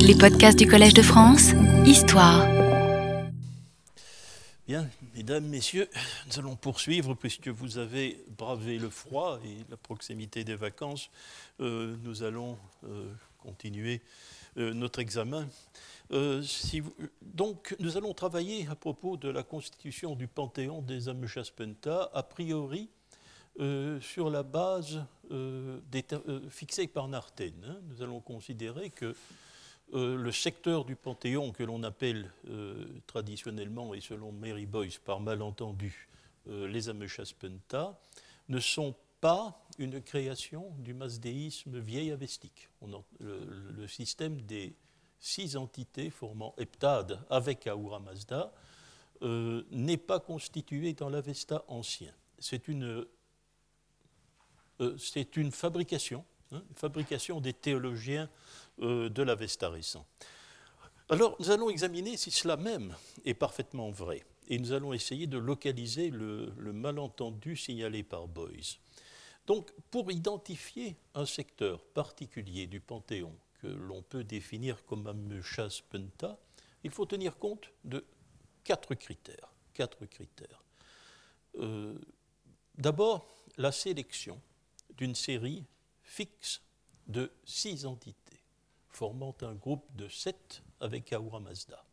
Les podcasts du Collège de France, Histoire. Bien, mesdames, messieurs, nous allons poursuivre puisque vous avez bravé le froid et la proximité des vacances. Euh, nous allons euh, continuer euh, notre examen. Donc, nous allons travailler à propos de la constitution du panthéon des Ameshaspenta, a priori sur la base fixée par Narten. Hein. Nous allons considérer que euh, le secteur du Panthéon que l'on appelle euh, traditionnellement et selon Mary Boyce par malentendu euh, les Ameshaspenta ne sont pas une création du masdéisme vieil avestique. le, système des six entités formant Heptade avec Ahura Mazda n'est pas constitué dans l'Avesta ancien. C'est une, une fabrication, hein, une fabrication des théologiens euh, de l'Avesta récent. Alors, nous allons examiner si cela même est parfaitement vrai, et nous allons essayer de localiser le, malentendu signalé par Boyce. Donc, pour identifier un secteur particulier du Panthéon que l'on peut définir comme Amechas Penta, il faut tenir compte de quatre critères. Quatre critères. Euh, d'abord, la sélection d'une série fixe de six entités formant un groupe de sept avec Ahura Mazda.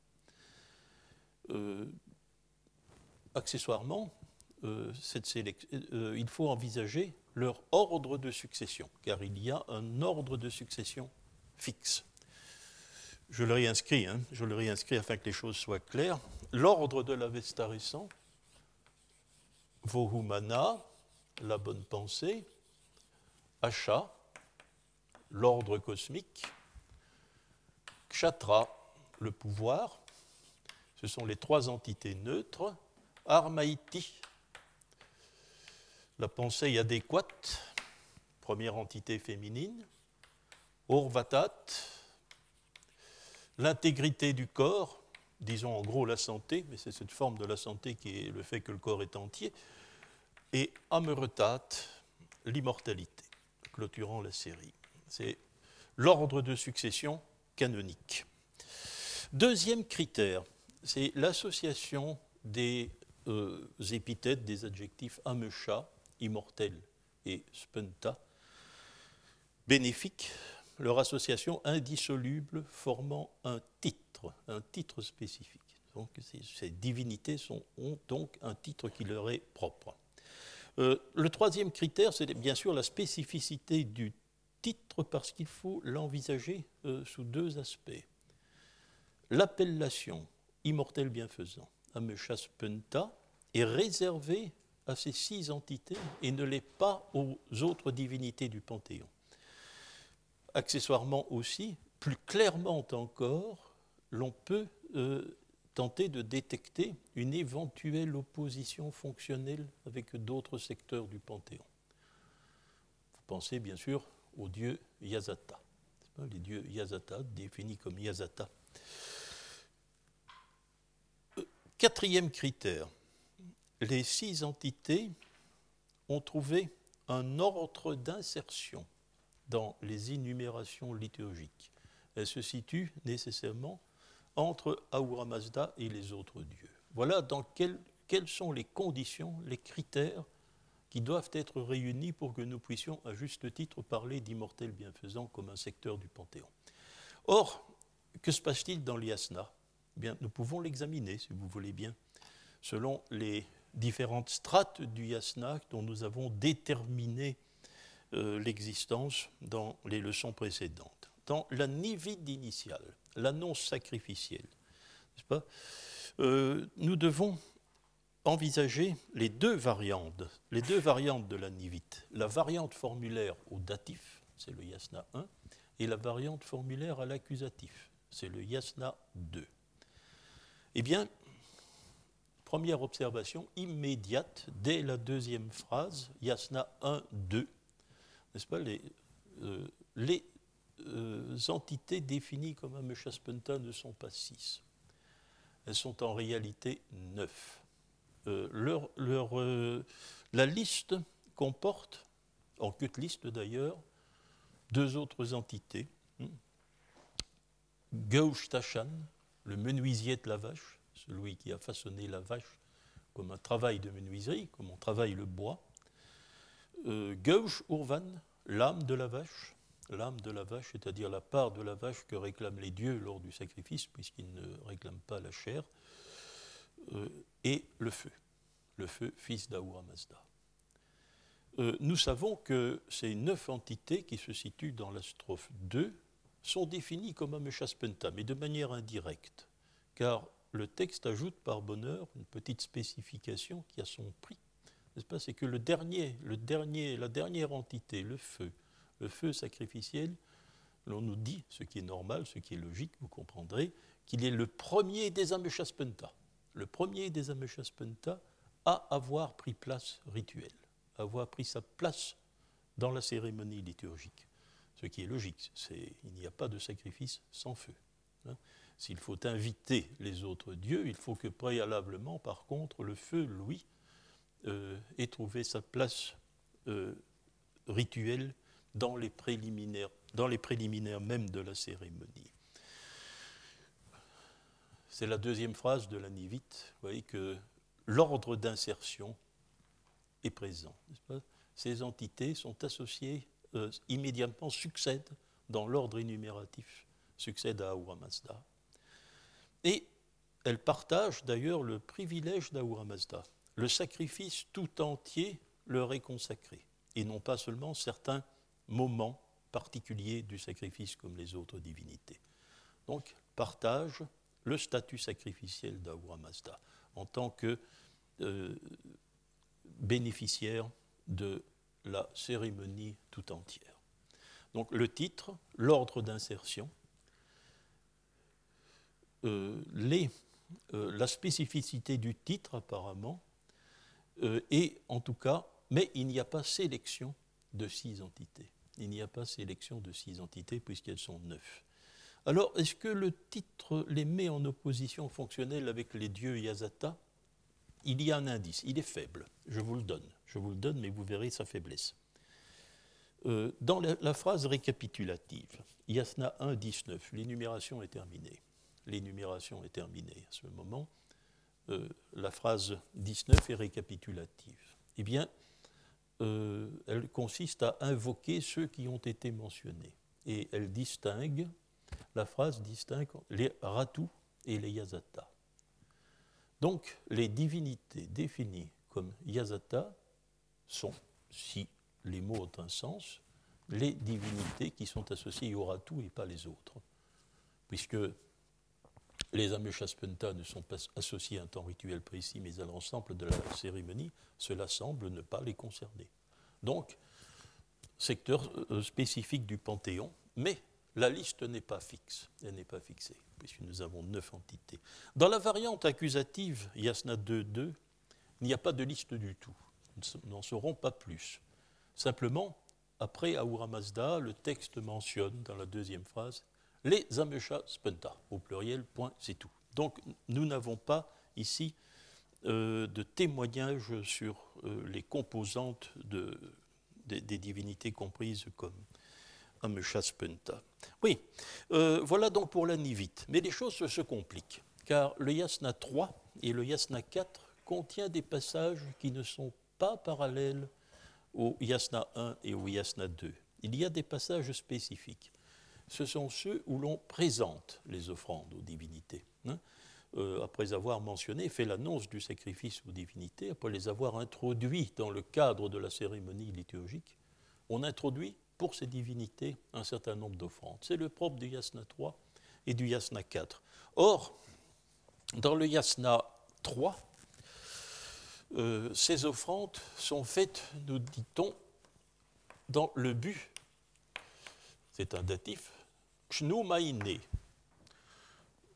Euh, accessoirement, euh, euh, il faut envisager leur ordre de succession, car il y a un ordre de succession fixe. Je le réinscris, hein, je le réinscris afin que les choses soient claires. L'ordre de l'Avesta récent, Vohumana, la bonne pensée, Asha, l'ordre cosmique, Kshatra, le pouvoir, ce sont les trois entités neutres, Armaïti, la pensée adéquate, première entité féminine, Orvatat, l'intégrité du corps, disons en gros la santé, mais c'est cette forme de la santé qui est le fait que le corps est entier, et Ameretat, l'immortalité, clôturant la série. C'est l'ordre de succession canonique. Deuxième critère, c'est l'association des euh, épithètes, des adjectifs amesha, immortel, et spenta, bénéfiques, leur association indissoluble formant un titre, un titre spécifique. Donc ces, divinités ont donc un titre qui leur est propre. Euh, le troisième critère, c'est bien sûr la spécificité du titre parce qu'il faut l'envisager euh, sous deux aspects. L'appellation immortel bienfaisant, Ameshas Penta, est réservée à ces six entités et ne l'est pas aux autres divinités du Panthéon. Accessoirement aussi, plus clairement encore, l'on peut euh, tenter de détecter une éventuelle opposition fonctionnelle avec d'autres secteurs du Panthéon. Vous pensez bien sûr au dieu Yazata. Les dieux Yazata, définis comme Yazata. Euh, quatrième critère, les six entités ont trouvé un ordre d'insertion dans les énumérations liturgiques. Elles se situent nécessairement entre Ahura Mazda et les autres dieux. Voilà dans quelles sont les conditions, les critères qui doivent être réunis pour que nous puissions à juste titre parler d'immortel bienfaisant comme un secteur du Panthéon. Or, que se passe-t-il dans l'Yasna eh Bien, nous pouvons l'examiner, si vous voulez bien, selon les différentes strates du Yasna dont nous avons déterminé euh, l'existence dans les leçons précédentes. Dans la nivide initiale, l'annonce sacrificielle, n'est-ce pas? Euh, Nous devons envisager les deux variantes, les deux variantes de la nivite. La variante formulaire au datif, c'est le yasna 1, et la variante formulaire à l'accusatif, c'est le yasna 2. Eh bien, première observation immédiate dès la deuxième phrase, yasna 1, 2, n'est-ce pas Les, euh, euh, entités définies comme Ameshaspenta ne sont pas six. Elles sont en réalité neuf. Euh, euh, la liste comporte, en queue de liste d'ailleurs, deux autres entités. Hmm. Gauch Tachan, le menuisier de la vache, celui qui a façonné la vache comme un travail de menuiserie, comme on travaille le bois. Euh, Urvan, l'âme de la vache, l'âme de la vache, c'est-à-dire la part de la vache que réclament les dieux lors du sacrifice, puisqu'ils ne réclament pas la chair, euh, et le feu, le feu, fils d'Ahura Mazda. Euh, nous savons que ces neuf entités qui se situent dans la strophe 2 sont définies comme Ameshaspenta, mais de manière indirecte, car le texte ajoute par bonheur une petite spécification qui a son prix. N'est-ce C'est que le dernier, la dernière entité, le feu, le feu sacrificiel, l'on nous dit, ce qui est normal, ce qui est logique, vous comprendrez, qu'il est le premier des Ameshaspenta, le premier des Ameshaspenta à avoir pris place rituelle, à avoir pris sa place dans la cérémonie liturgique. Ce qui est logique, il n'y a pas de sacrifice sans feu. Hein. S'il faut inviter les autres dieux, il faut que préalablement, par contre, le feu, lui, euh, ait trouvé sa place euh, rituelle dans les, préliminaires, dans les préliminaires même de la cérémonie. C'est la deuxième phrase de la Nivite. Vous voyez que l'ordre d'insertion est présent. Ces entités sont associées, euh, immédiatement succèdent dans l'ordre énumératif, succèdent à Ahura Mazda. Et elles partagent d'ailleurs le privilège d'Ahura Mazda. Le sacrifice tout entier leur est consacré, et non pas seulement certains moments particuliers du sacrifice comme les autres divinités. Donc, partagent le statut sacrificiel d'Ahura Mazda en tant que euh, bénéficiaire de la cérémonie tout entière. Donc le titre, l'ordre d'insertion, euh, euh, la spécificité du titre apparemment, et en tout cas, mais il n'y a pas sélection de six entités. Il n'y a pas sélection de six entités puisqu'elles sont neuf. Alors, est-ce que le titre les met en opposition fonctionnelle avec les dieux Yazata Il y a un indice, il est faible, je vous le donne. Je vous le donne, mais vous verrez sa faiblesse. Euh, dans la, phrase récapitulative, Yasna 1, 19, l'énumération est terminée. L'énumération est terminée à ce moment. Euh, la phrase 19 est récapitulative. Eh bien, euh, elle consiste à invoquer ceux qui ont été mentionnés. Et elle distingue la phrase distingue les Ratu et les Yazata. Donc, les divinités définies comme Yazata sont, si les mots ont un sens, les divinités qui sont associées au Ratu et pas les autres. Puisque les Ameshaspenta ne sont pas associés à un temps rituel précis, mais à l'ensemble de la cérémonie, cela semble ne pas les concerner. Donc, secteur euh, spécifique du Panthéon, mais la liste n'est pas fixe, elle n'est pas fixée, puisque nous avons neuf entités. Dans la variante accusative Yasna 2.2, il n'y a pas de liste du tout. Nous n'en saurons pas plus. Simplement, après Ahura Mazda, le texte mentionne dans la deuxième phrase les Amesha Spenta, au pluriel, point, c'est tout. Donc nous n'avons pas ici euh, de témoignage sur euh, les composantes des, des, divinités comprises comme Ameshaspenta. Oui, euh, voilà donc pour la nivite. Mais les choses se compliquent, car le yasna 3 et le yasna 4 contient des passages qui ne sont pas parallèles au yasna 1 et au yasna 2. Il y a des passages spécifiques. Ce sont ceux où l'on présente les offrandes aux divinités. Hein. Euh, après avoir mentionné, fait l'annonce du sacrifice aux divinités, après les avoir introduits dans le cadre de la cérémonie liturgique, on introduit pour ces divinités un certain nombre d'offrandes. C'est le propre du yasna 3 et du yasna 4. Or, dans le yasna 3, euh, ces offrandes sont faites, nous dit-on, dans le but, c'est un datif, Maïné,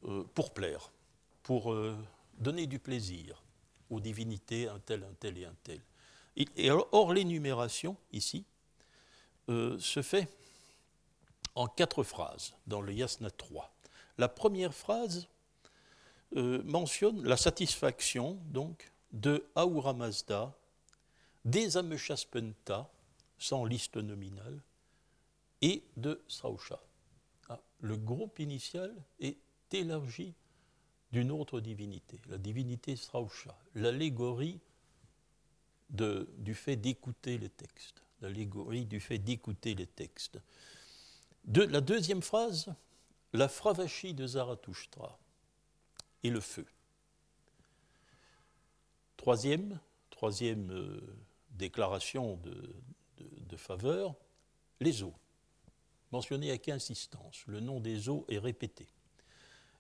euh, pour plaire, pour euh, donner du plaisir aux divinités, un tel, un tel et un tel. Et, or, l'énumération, ici, euh, se fait en quatre phrases dans le Yasna 3. La première phrase euh, mentionne la satisfaction donc de Ahura Mazda, des Ameshaspenta, sans liste nominale, et de Srausha. Ah, le groupe initial est élargi d'une autre divinité, la divinité Srausha, l'allégorie du fait d'écouter les textes, l'allégorie du fait d'écouter les textes. La deuxième phrase, la Fravashi de Zarathustra et le feu. Troisième, troisième euh, déclaration de, faveur, les eaux, mentionnées avec insistance. Le nom des eaux est répété.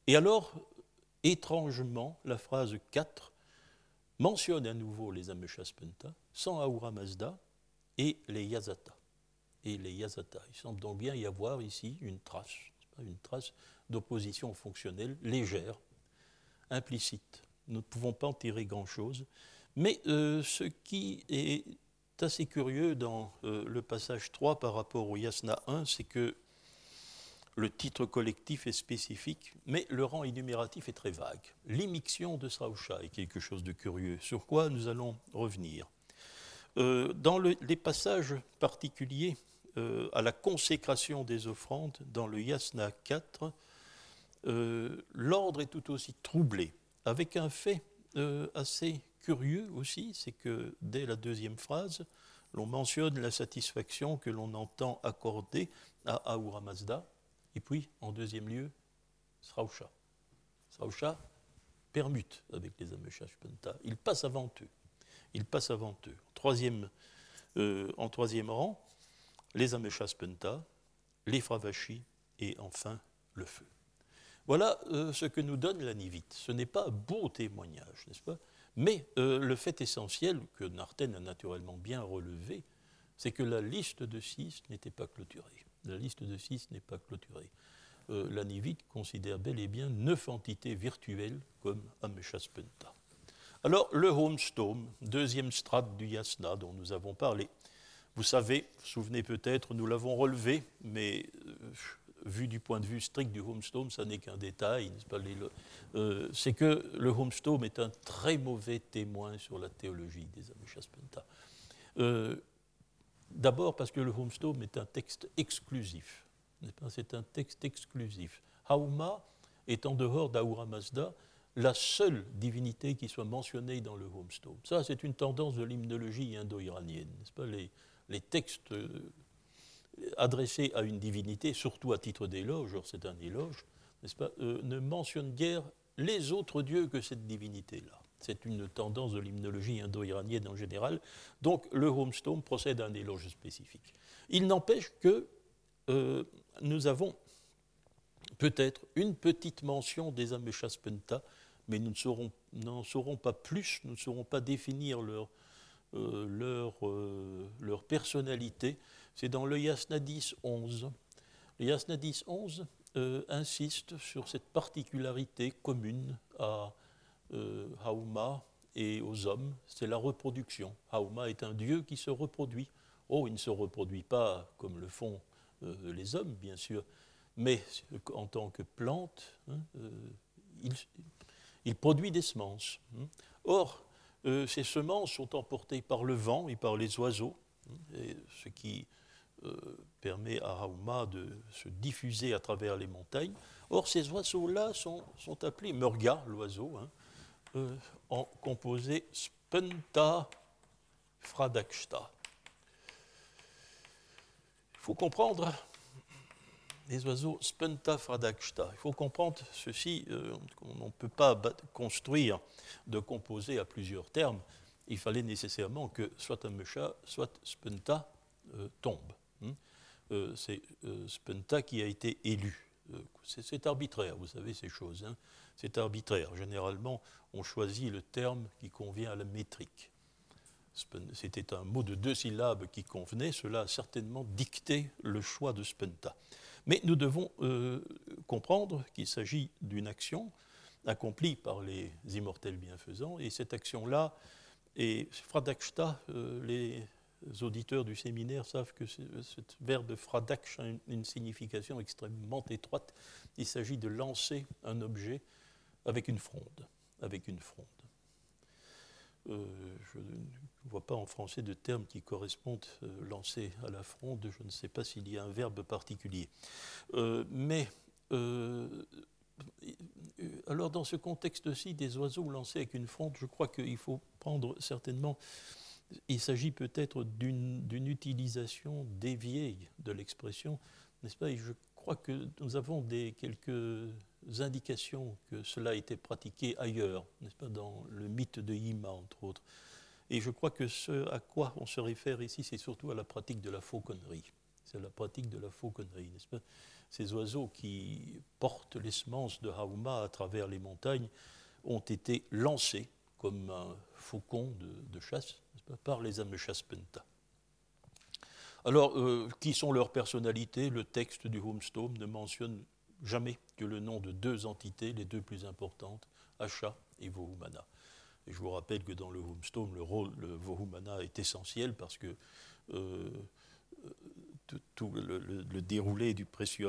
Et alors, étrangement, la phrase 4 mentionne à nouveau les Ameshaspenta, sans Ahura Mazda, et les Yazata. Et les Yazata. Il semble donc bien y avoir ici une trace, une trace d'opposition fonctionnelle légère, implicite. Nous ne pouvons pas en tirer grand-chose. Mais euh, ce qui est assez curieux dans euh, le passage 3 par rapport au Yasna 1, c'est que le titre collectif est spécifique, mais le rang énumératif est très vague. L'immixion de Srausha est quelque chose de curieux, sur quoi nous allons revenir? Euh, dans les passages particuliers euh, à la consécration des offrandes, dans le Yasna 4, euh, l'ordre est tout aussi troublé, avec un fait assez curieux aussi, c'est que dès la deuxième phrase, l'on mentionne la satisfaction que l'on entend accorder à Ahura Mazda, et puis, en deuxième lieu, Srausha. Srausha permute avec les Ameshashpenta. Il passe avant eux. Il passe avant eux. Euh, en troisième rang, les Ameshashpenta, les Fravashi et enfin le feu. Voilà euh, ce que nous donne la Nivite. Ce n'est pas un beau témoignage, n'est-ce pas? Mais euh, le fait essentiel que Narten a naturellement bien relevé, c'est que la liste de six n'était pas clôturée. La liste de six n'est pas clôturée. La Nivite considère bel et bien neuf entités virtuelles comme Ameshaspenta. Alors, le Homestome, deuxième strate du Yasna dont nous avons parlé. Vous savez, vous souvenez peut-être, nous l'avons relevé, mais euh, vu du point de vue strict du Homestome, ça n'est qu'un détail. Euh, c'est que le Homestome est un très mauvais témoin sur la théologie des Ameshaspenta. D'abord parce que le Homestome est un texte exclusif. C'est un texte exclusif. Hauma est en dehors d'Ahura Mazda la seule divinité qui soit mentionnée dans le Homestome. Ça, c'est une tendance de l'hymnologie indo-iranienne. Pas? Les, textes euh, adressés à une divinité, surtout à titre d'éloge, c'est un éloge, n'est-ce pas, euh, ne mentionnent guère les autres dieux que cette divinité-là. C'est une tendance de l'hymnologie indo-iranienne en général. Donc le homestone procède à un éloge spécifique. Il n'empêche que euh, nous avons peut-être une petite mention des Ameshaspenta, mais nous n'en saurons, pas plus, nous ne saurons pas définir leur, euh, euh, personnalité. C'est dans le Yasnadis 11. Le Yasnadis 11 insiste sur cette particularité commune à euh, Hauma et aux hommes, c'est la reproduction. Hauma est un dieu qui se reproduit. Oh, il ne se reproduit pas comme le font euh, les hommes, bien sûr, mais en tant que plante, hein, euh, il, produit des semences. Hein. Or, ces semences sont emportées par le vent et par les oiseaux, hein, ce qui permet à Hauma de se diffuser à travers les montagnes. Or, ces oiseaux-là sont, appelés Murga, l'oiseau, euh, en composé spenta fradakshta. Il faut comprendre les oiseaux spenta fradakshta. Il faut comprendre ceci, euh, on ne peut pas construire de composés à plusieurs termes. Il fallait nécessairement que soit un mecha, soit spenta euh, tombe. Hmm. c'est spenta qui a été élu. c'est arbitraire, vous savez ces choses. Hein c'est arbitraire. Généralement, on choisit le terme qui convient à la métrique. C'était un mot de deux syllabes qui convenait, cela a certainement dicté le choix de Spenta. Mais nous devons euh, comprendre qu'il s'agit d'une action accomplie par les immortels bienfaisants, et cette action-là, et Fradakshta, euh, les auditeurs du séminaire savent que ce, verbe fradaksh a une signification extrêmement étroite. Il s'agit de lancer un objet avec une fronde. Avec une fronde. Euh, je ne vois pas en français de terme qui correspondent euh, lancé à la fronde. Je ne sais pas s'il y a un verbe particulier. Euh, mais alors dans ce contexte-ci, des oiseaux lancés avec une fronde, je crois qu'il faut prendre certainement, il s'agit peut-être d'une utilisation déviée de l'expression, n'est-ce pas? Et je crois que nous avons des, quelques indications que cela été pratiqué ailleurs, n'est-ce pas, dans le mythe de Yima, entre autres. Et je crois que ce à quoi on se réfère ici, c'est surtout à la pratique de la fauconnerie. C'est la pratique de la fauconnerie, n'est-ce pas Ces oiseaux qui portent les semences de Hauma à travers les montagnes ont été lancés comme un faucon de, chasse pas, par les Ameshaspenta. Alors, euh, qui sont leurs personnalités? Le texte du Homestone ne mentionne jamais que le nom de deux entités, les deux plus importantes, Asha et Vohumana. Et je vous rappelle que dans le Homestone, le rôle, le Vohumana est essentiel parce que euh, tout, le, déroulé de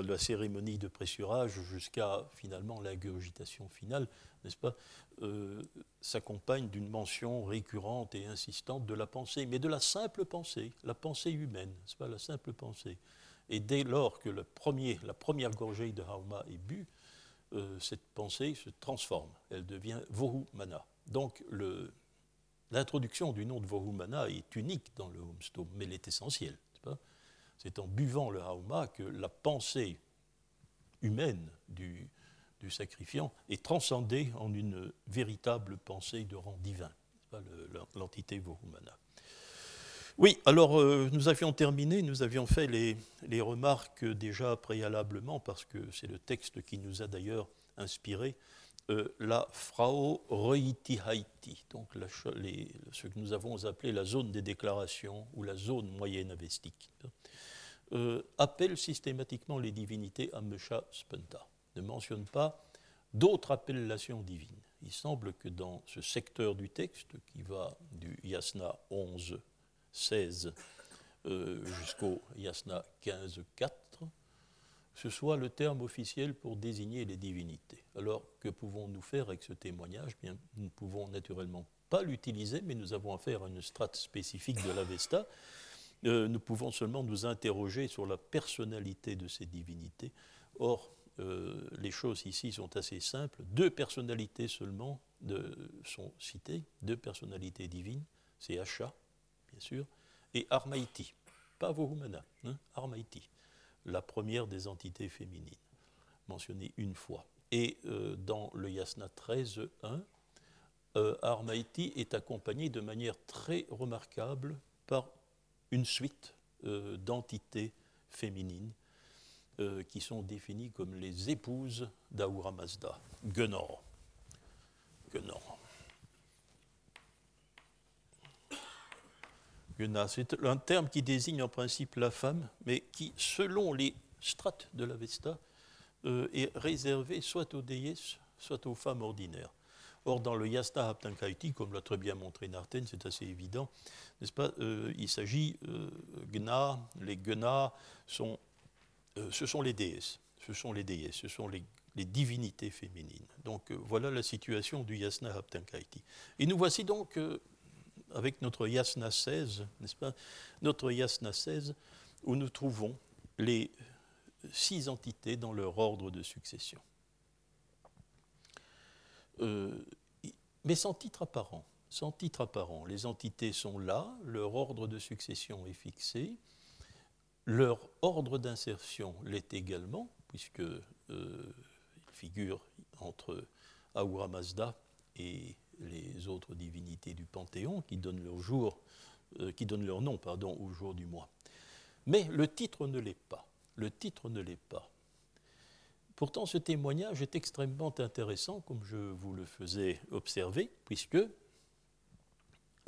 la cérémonie de pressurage jusqu'à finalement l'ingurgitation finale, n'est-ce pas, euh, s'accompagne d'une mention récurrente et insistante de la pensée, mais de la simple pensée, la pensée humaine, n'est-ce pas, la simple pensée. Et dès lors que la première gorgée de Hauma est bue, euh, cette pensée se transforme, elle devient Vohumana. Donc l'introduction du nom de Vohumana est unique dans le Homestone, mais elle est essentielle. C'est en buvant le hauma que la pensée humaine du, du sacrifiant est transcendée en une véritable pensée de rang divin, l'entité Vohumana. Oui, alors euh, nous avions terminé, nous avions fait les, remarques déjà préalablement, parce que c'est le texte qui nous a d'ailleurs inspiré, euh, la Frau Reiti Haiti, donc ce que nous avons appelé la zone des déclarations ou la zone moyenne avestique, euh, appelle systématiquement les divinités Amesha Spenta, ne mentionne pas d'autres appellations divines. Il semble que dans ce secteur du texte, qui va du Yasna 11 16 euh, jusqu'au Yasna 15, 4, ce soit le terme officiel pour désigner les divinités. Alors, que pouvons-nous faire avec ce témoignage? Bien, Nous ne pouvons naturellement pas l'utiliser, mais nous avons affaire à une strate spécifique de l'Avesta. Euh, nous pouvons seulement nous interroger sur la personnalité de ces divinités. Or, euh, les choses ici sont assez simples. Deux personnalités seulement sont citées, deux personnalités divines, c'est Asha, bien sûr, et Armaïti, pas Vohumana, hein, Armaïti, la première des entités féminines, mentionnée une fois. Et euh, dans le Yasna 13.1, euh, Armaïti est accompagné de manière très remarquable par une suite euh, d'entités féminines qui sont définies comme les épouses d'Ahura Mazda, Gunor. Gunor. C'est un terme qui désigne en principe la femme, mais qui, selon les strates de l'Avesta, euh, est réservé soit aux déesses, soit aux femmes ordinaires. Or, dans le Yasta Haptankaiti, comme l'a très bien montré Narten, c'est assez évident, n'est-ce pas euh, Il s'agit, euh, Gna, les Gna, sont, ce sont les déesses, ce sont les déesses, ce sont les, divinités féminines. Donc voilà la situation du Yasna Haptankaiti. Et nous voici donc avec notre Yasna 16, n'est-ce pas Notre Yasna 16, où nous trouvons les six entités dans leur ordre de succession. Euh, mais sans titre apparent. Sans titre apparent. Les entités sont là, leur ordre de succession est fixé, leur ordre d'insertion l'est également, puisque euh, figure entre Ahura Mazda et les autres divinités du Panthéon qui donnent leur, jour, euh, qui donnent leur nom pardon, au jour du mois. Mais le titre ne l'est pas. Le titre ne l'est pas. Pourtant, ce témoignage est extrêmement intéressant, comme je vous le faisais observer, puisque,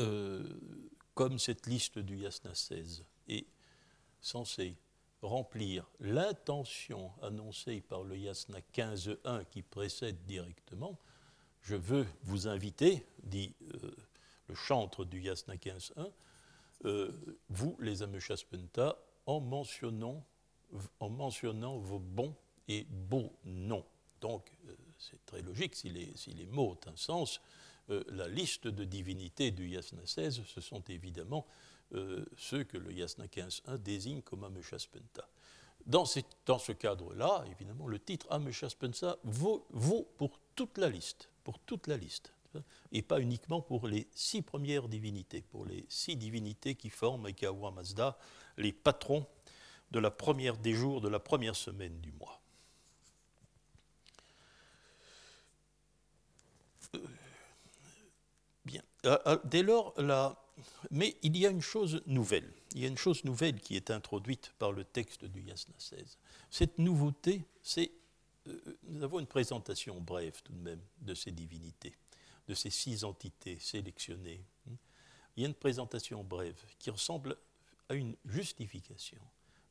euh, comme cette liste du Yasna 16 est censée remplir l'intention annoncée par le Yasna 15.1 qui précède directement, je veux vous inviter, dit euh, le chantre du Yasna 15.1, euh, vous, les Ameshaspenta, en mentionnant, en mentionnant vos bons et beaux noms. Donc, euh, c'est très logique, si les, mots ont un sens, la liste de divinités du Yasna 16, ce sont évidemment ceux que le Yasna 15.1 désigne comme Ameshaspenta. Dans, ce cadre-là, évidemment, le titre Amesha Spensa vaut, vaut pour toute la liste, pour toute la liste, et pas uniquement pour les six premières divinités, pour les six divinités qui forment avec Mazda les patrons de la première des jours de la première semaine du mois. Euh, bien. Euh, euh, dès lors, mais il y a une chose nouvelle. Il y a une chose nouvelle qui est introduite par le texte du Yasna 16. Cette nouveauté, c'est nous avons une présentation brève tout de même de ces divinités, de ces six entités sélectionnées. Il y a une présentation brève qui ressemble à une justification.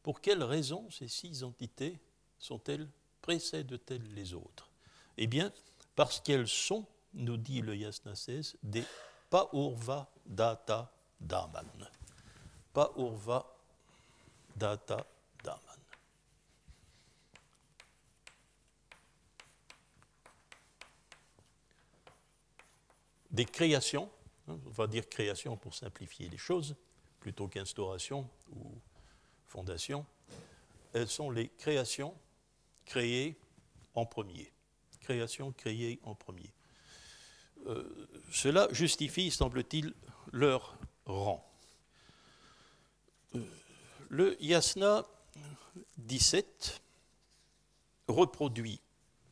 Pour quelles raisons ces six entités sont-elles, précèdent-elles les autres? Eh bien, parce qu'elles sont, nous dit le Yasna 16, des Paurva Data Paurva Data. Des créations, hein, on va dire création pour simplifier les choses, plutôt qu'instauration ou fondation, elles sont les créations créées en premier. Créations créées en premier. Euh, cela justifie, semble-t-il, leur rang. Le yasna 17 reproduit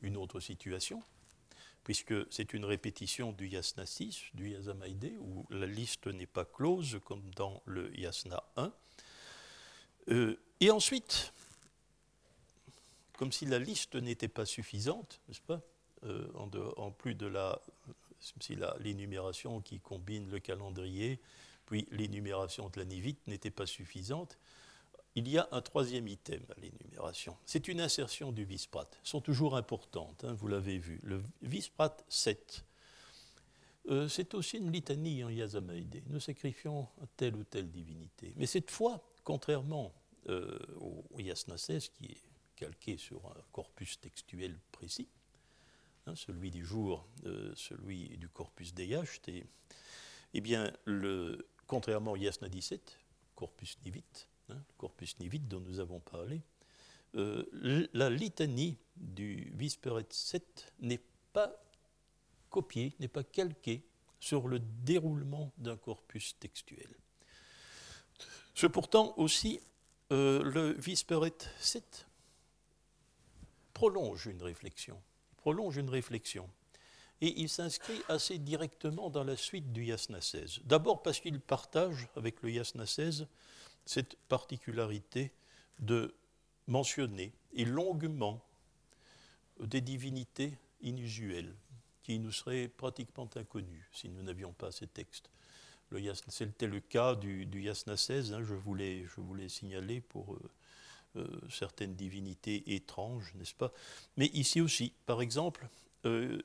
une autre situation, puisque c'est une répétition du yasna 6, du yasamaïdé, où la liste n'est pas close comme dans le yasna 1. Euh, et ensuite, comme si la liste n'était pas suffisante, n'est-ce pas, euh, en, plus de la, l'énumération qui combine le calendrier, puis l'énumération de la nivite n'était pas suffisante, il y a un troisième item à l'énumération. C'est une insertion du visprat. Elles sont toujours importantes, hein, vous l'avez vu. Le visprat 7, euh, c'est aussi une litanie en Yazamaïdé. Nous sacrifions telle ou telle divinité. Mais cette fois, contrairement euh, au Yasna 16, qui est calqué sur un corpus textuel précis, hein, celui du jour, euh, celui du corpus d'Eyacht, et eh bien, le, contrairement au Yasna 17, corpus nivit, hein, corpus nivit dont nous avons parlé, euh, la litanie du Visperet 7 n'est pas copiée, n'est pas calquée sur le déroulement d'un corpus textuel. C'est pourtant aussi euh, le Visperet 7 prolonge une réflexion, prolonge une réflexion. Et il s'inscrit assez directement dans la suite du Yasna 16. D'abord parce qu'il partage avec le Yasna 16 cette particularité de mentionner et longuement des divinités inusuelles qui nous seraient pratiquement inconnues si nous n'avions pas ces textes. C'était le cas du, Yasna 16, hein, je, voulais, je voulais signaler pour euh, euh, certaines divinités étranges, n'est-ce pas? Mais ici aussi, par exemple, euh,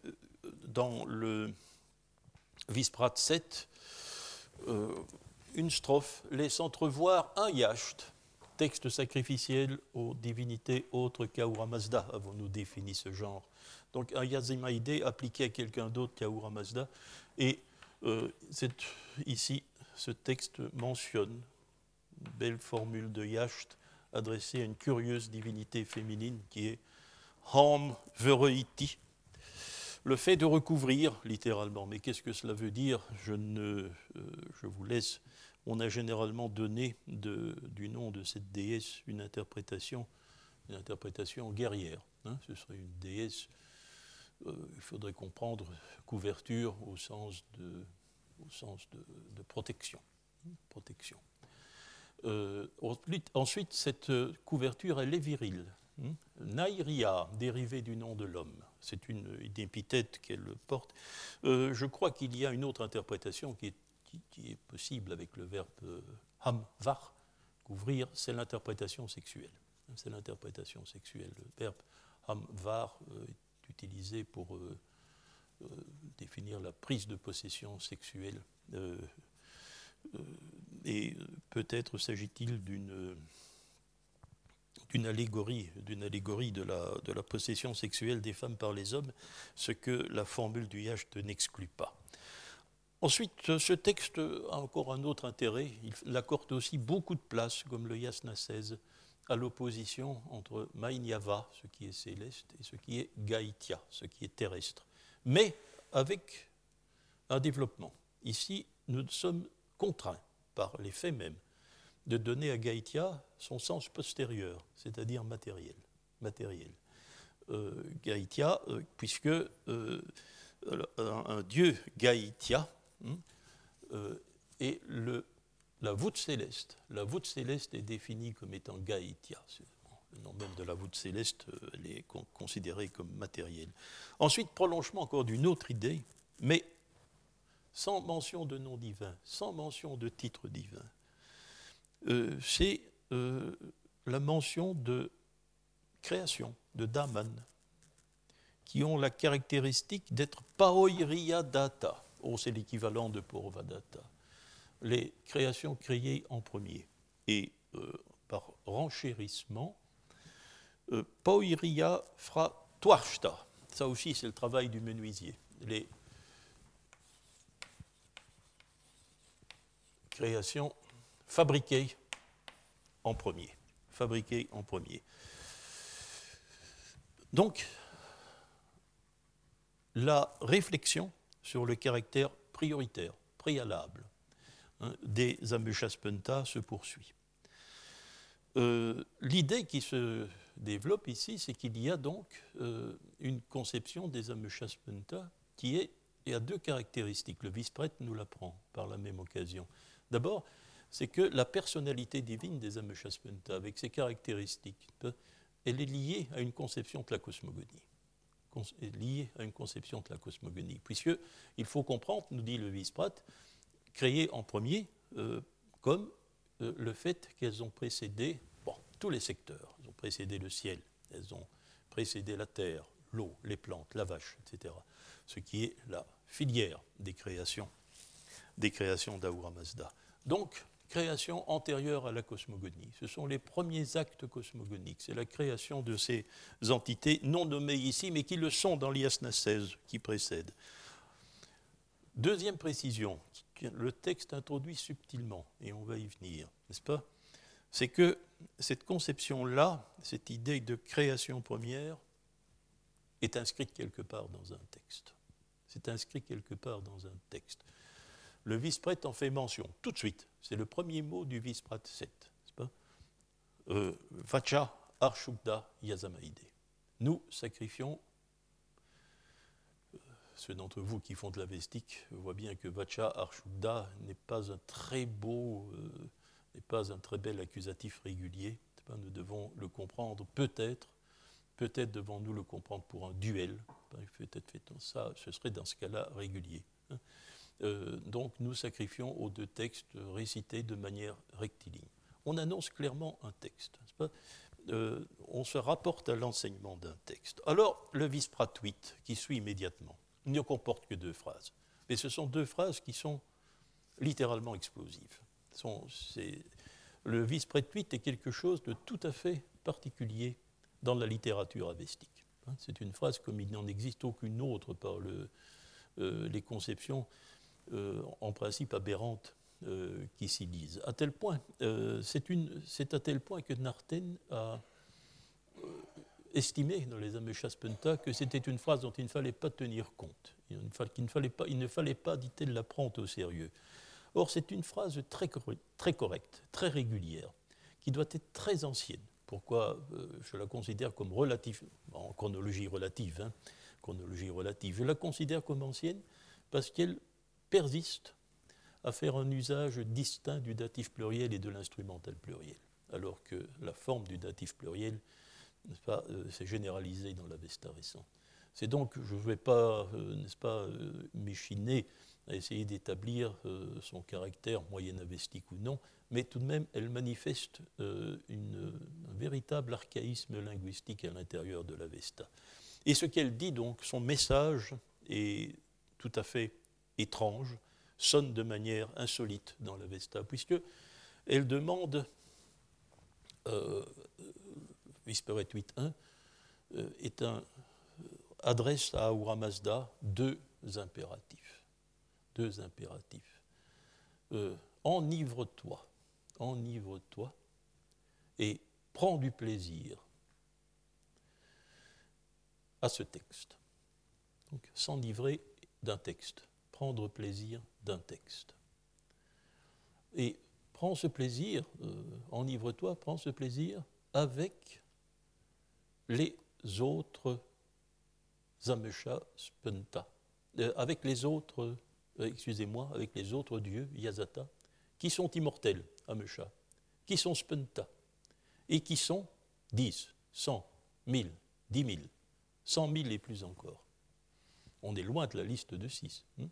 dans le Visprat 7, une strophe laisse entrevoir un yacht, texte sacrificiel aux divinités autres qu'Aura Mazda, avons-nous défini ce genre? Donc un Yazimaïdé appliqué à quelqu'un d'autre qu'Aura Mazda, et euh, ici, ce texte mentionne une belle formule de Yacht adressée à une curieuse divinité féminine qui est Ham Vereiti. Le fait de recouvrir, littéralement, mais qu'est-ce que cela veut dire? Je, ne, euh, vous laisse. On a généralement donné du nom de cette déesse une interprétation, une interprétation guerrière. Hein. ce serait une déesse euh, il faudrait comprendre couverture au sens de, protection. protection. Euh, ensuite, cette couverture, elle est virile. Hmm? Naïria, dérivé du nom de l'homme, c'est une, épithète qu'elle porte. Euh, je crois qu'il y a une autre interprétation qui est, est possible avec le verbe ham, var, couvrir, c'est l'interprétation sexuelle. C'est l'interprétation sexuelle. Le verbe ham, var utilisé pour euh, euh, définir la prise de possession sexuelle. Euh, et peut-être s'agit-il d'une d'une allégorie, de la possession sexuelle des femmes par les hommes, ce que la formule du Yacht n'exclut pas. Ensuite, ce texte a encore un autre intérêt. Il accorde aussi beaucoup de place, comme le Yasna 16, à l'opposition entre Mainyava, ce qui est céleste, et ce qui est Gaïtia, ce qui est terrestre. Mais avec un développement. Ici, nous sommes contraints par les faits mêmes de donner à Gaïtia son sens postérieur, c'est-à-dire matériel. matériel. Euh, Gaïtia, euh, puisque euh, un, dieu Gaïtia hein, est la voûte céleste. La voûte céleste est définie comme étant Gaïtia. Le nom même de la voûte céleste elle est considérée comme matérielle. Ensuite, prolongement encore d'une autre idée, mais sans mention de nom divin, sans mention de titre divin. C'est la mention de création de Daman, qui ont la caractéristique d'être paoiria data. Oh, c'est l'équivalent de Purvadata. Les créations créées en premier. Et euh, par renchérissement, euh, Paoiria. Ça aussi, c'est le travail du menuisier. Les créations fabriquées en premier. En premier. Donc, la réflexion sur le caractère prioritaire, préalable hein, des Ameshaspenta se poursuit. Euh, l'idée qui se développe ici, c'est qu'il y a donc euh, une conception des Ameshaspenta qui est, et a deux caractéristiques. Le vice-prêtre nous l'apprend par la même occasion. D'abord, c'est que la personnalité divine des Ameshaspenta, avec ses caractéristiques, elle est liée à une conception de la cosmogonie. Est liée à une conception de la cosmogonie. Puisqu'il faut comprendre, nous dit le Visprat, créé en premier euh, comme euh, le fait qu'elles ont précédé bon, tous les secteurs. Elles ont précédé le ciel, elles ont précédé la terre, l'eau, les plantes, la vache, etc. Ce qui est la filière des créations, des créations Mazda. Donc, création antérieure à la cosmogonie. Ce sont les premiers actes cosmogoniques. C'est la création de ces entités non nommées ici, mais qui le sont dans l'Iasna 16 qui précède. Deuxième précision, le texte introduit subtilement, et on va y venir, n'est-ce pas? C'est que cette conception-là, cette idée de création première, est inscrite quelque part dans un texte. C'est inscrit quelque part dans un texte. Le vice-prêtre en fait mention tout de suite. C'est le premier mot du vice-prêtre 7. Pas? Euh, Vacha Arshukda Yazamaide. Nous sacrifions, euh, ceux d'entre vous qui font de la vestique voient bien que Vacha Arshukda n'est pas un très beau, euh, n'est pas un très bel accusatif régulier. Nous devons le comprendre peut-être, peut-être devons-nous le comprendre pour un duel. Peut-être fait ça, ce serait dans ce cas-là régulier. Euh, donc nous sacrifions aux deux textes récités de manière rectiligne. On annonce clairement un texte. Euh, on se rapporte à l'enseignement d'un texte. Alors, le visprat 8, qui suit immédiatement, ne comporte que deux phrases. Mais ce sont deux phrases qui sont littéralement explosives. le visprat 8 est quelque chose de tout à fait particulier dans la littérature avestique. C'est une phrase comme il n'en existe aucune autre par le, euh, les conceptions euh, en principe aberrantes euh, qui s'y disent. À tel point, euh, c'est à tel point que Narten a estimé dans les Ameshaspenta que c'était une phrase dont il ne fallait pas tenir compte. Il ne fallait, pas, il ne fallait pas dit-elle, la prendre au sérieux. Or, c'est une phrase très, très correcte, très régulière, qui doit être très ancienne. Pourquoi je la considère comme relative, en chronologie relative, hein, chronologie relative, je la considère comme ancienne parce qu'elle persiste à faire un usage distinct du datif pluriel et de l'instrumental pluriel, alors que la forme du datif pluriel, euh, s'est généralisée dans l'Avesta récent. C'est donc, je ne vais pas, euh, n'est-ce pas, euh, m'échiner à essayer d'établir son caractère moyen-avestique ou non, mais tout de même, elle manifeste un véritable archaïsme linguistique à l'intérieur de l'Avesta. Et ce qu'elle dit, donc, son message est tout à fait étrange, sonne de manière insolite dans l'Avesta, puisque elle demande, euh, Visperet 8.1, euh, est un, adresse à Ahura Mazda deux impératifs. Deux impératifs. Euh, enivre-toi, enivre-toi, et prend du plaisir à ce texte. Donc, s'enivrer d'un texte, prendre plaisir d'un texte. Et prends ce plaisir, euh, enivre-toi, prends ce plaisir avec les autres Zamesha Spenta, euh, avec les autres, euh, excusez-moi, avec les autres dieux, Yazata, qui sont immortels, Amesha, qui sont Spenta, et qui sont 10, 100, 1000, 10 000, 100 000 et plus encore. On est loin de la liste de 6. Hein.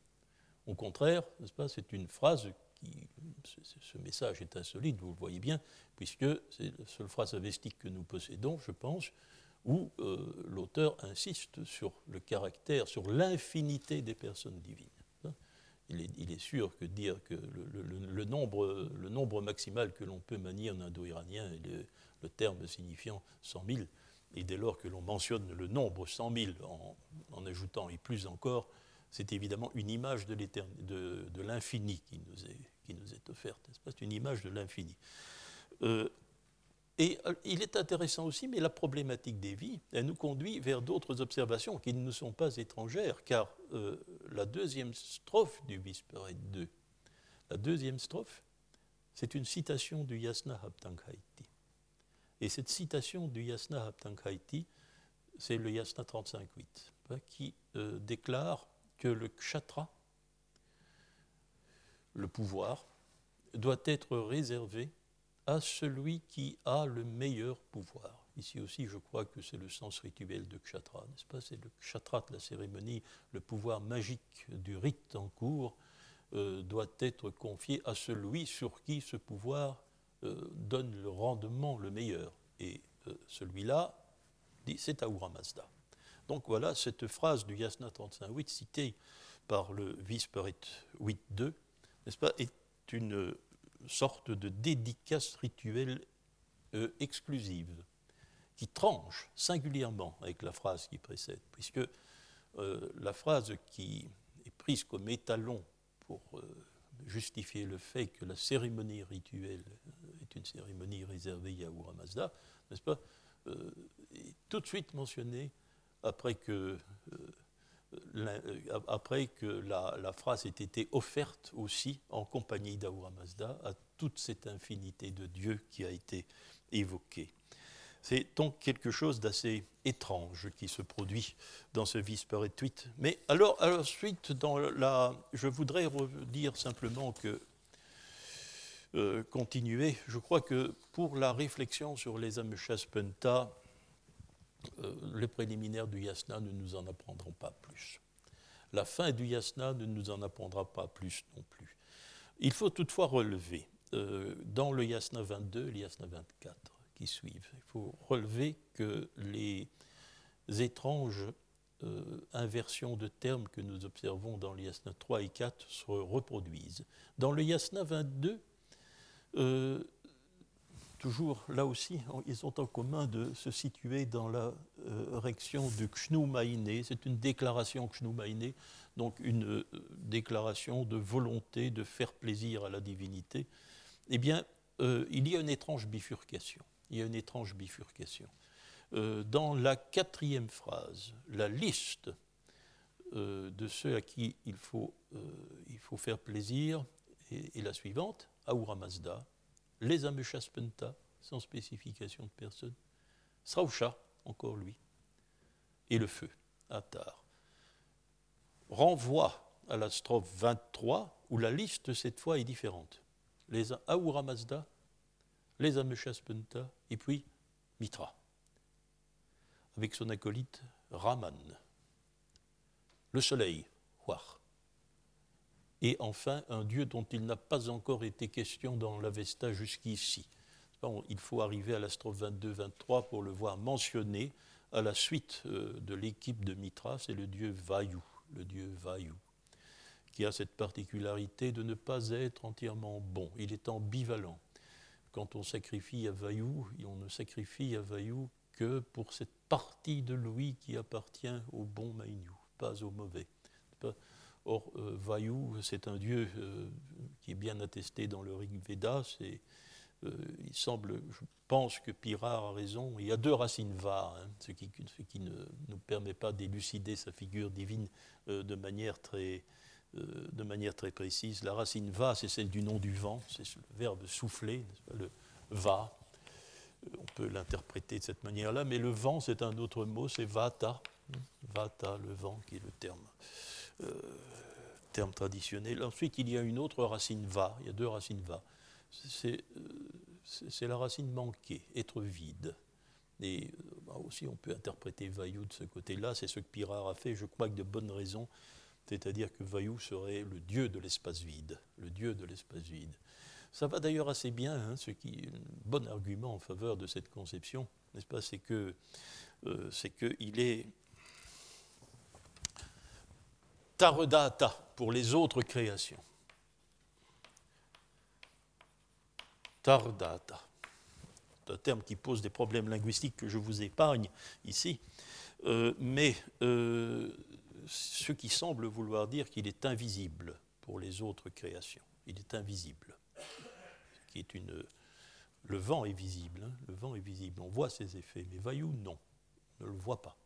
Au contraire, pas, c'est une phrase qui, ce message est insolite, vous le voyez bien, puisque c'est la seule phrase avestique que nous possédons, je pense, où euh, l'auteur insiste sur le caractère, sur l'infinité des personnes divines. Il est, sûr que dire que le, nombre, le nombre, maximal que l'on peut manier en indo-iranien est le, terme signifiant 100 000, et dès lors que l'on mentionne le nombre 100 000 en, ajoutant et plus encore, c'est évidemment une image de, l'infini qui, nous est, qui nous est offerte. C'est une image de l'infini. Euh, et euh, il est intéressant aussi, mais la problématique des vies, elle nous conduit vers d'autres observations qui ne nous sont pas étrangères, car euh, la deuxième strophe du Visperet 2, la deuxième strophe, c'est une citation du Yasna Haptanghaiti. Et cette citation du Yasna Haptanghaiti, c'est le Yasna 35.8, hein, qui déclare que le kshatra, le pouvoir, doit être réservé à celui qui a le meilleur pouvoir. Ici aussi, je crois que c'est le sens rituel de kshatra, n'est-ce pas? C'est le kshatra de la cérémonie, le pouvoir magique du rite en cours euh, doit être confié à celui sur qui ce pouvoir euh, donne le rendement le meilleur. Et euh, celui-là, c'est Ahura Mazda. Donc voilà, cette phrase du Yasna 35.8 citée par le Visperet 8.2, n'est-ce pas, est une sorte de dédicace rituelle exclusive qui tranche singulièrement avec la phrase qui précède, puisque la phrase qui est prise comme étalon pour justifier le fait que la cérémonie rituelle est une cérémonie réservée à Mazda, n'est-ce pas, euh, est tout de suite mentionnée après que, euh, euh, après que la, phrase ait été offerte aussi en compagnie d'Ahura Mazda à toute cette infinité de Dieu qui a été évoquée. C'est donc quelque chose d'assez étrange qui se produit dans ce et tweet. Mais alors, ensuite, dans la, je voudrais dire simplement que euh, continuer, je crois que pour la réflexion sur les Ameshas Penta, les préliminaires du yasna ne nous en apprendront pas plus. La fin du yasna ne nous en apprendra pas plus non plus. Il faut toutefois relever, euh, dans le yasna 22 et le yasna 24, qui suivent. Il faut relever que les étranges euh, inversions de termes que nous observons dans le yasna 3 et 4 se reproduisent. Dans le yasna 22, euh, toujours là aussi, ils ont en commun de se situer dans la euh, réaction du Kshnu Maïné. C'est une déclaration Kshnu Maïné, donc une déclaration de volonté de faire plaisir à la divinité. Eh bien, il y a une étrange bifurcation il y a une étrange bifurcation. Euh, dans la quatrième phrase, la liste euh, de ceux à qui il faut, euh, faire plaisir est, la suivante Ahura Mazda, les Ameshaspenta, sans spécification de personne, Srausha, encore lui, et le feu, Atar. Renvoie à la strophe 23, où la liste, cette fois, est différente. Les Ahura Mazda, les Ameshaspenta, et puis Mitra, avec son acolyte Raman, le soleil, Huar, et enfin un dieu dont il n'a pas encore été question dans l'Avesta jusqu'ici. Il faut arriver à l'astrophe 22-23 pour le voir mentionné à la suite euh, de l'équipe de Mitra, c'est le dieu Vayu, le dieu Vayu, qui a cette particularité de ne pas être entièrement bon. Il est ambivalent quand on sacrifie à Vaillou, on ne sacrifie à Vaillou que pour cette partie de lui qui appartient au bon Maïniou, pas au mauvais. Or, euh, Vaillou, c'est un dieu euh, qui est bien attesté dans le Rig Veda, c'est il semble, je pense que Pirard a raison, il y a deux racines va, hein, ce qui, ne nous permet pas d'élucider sa figure divine de manière très de manière très précise. La racine va, c'est celle du nom du vent, c'est le verbe souffler, le va. On peut l'interpréter de cette manière-là, mais le vent, c'est un autre mot, c'est vata. Vata, le vent, qui est le terme, euh, terme traditionnel. Ensuite, il y a une autre racine va, il y a deux racines va. C'est la racine manquée, être vide. Et euh, bah, aussi, on peut interpréter vayu de ce côté-là, c'est ce que Pirard a fait, je crois que de bonnes raisons, c'est-à-dire que vayu serait le dieu de l'espace vide, le dieu de l'espace vide. Ça va d'ailleurs assez bien, hein, ce qui est un bon argument en faveur de cette conception, n'est-ce pas? C'est que euh, c'est qu'il est taredata pour les autres créations. Tardata. C'est un terme qui pose des problèmes linguistiques que je vous épargne ici, euh, mais euh, ce qui semble vouloir dire qu'il est invisible pour les autres créations. Il est invisible qui est une. Le vent est visible, hein. le vent est visible, on voit ses effets, mais Vayu, non, on ne le voit pas.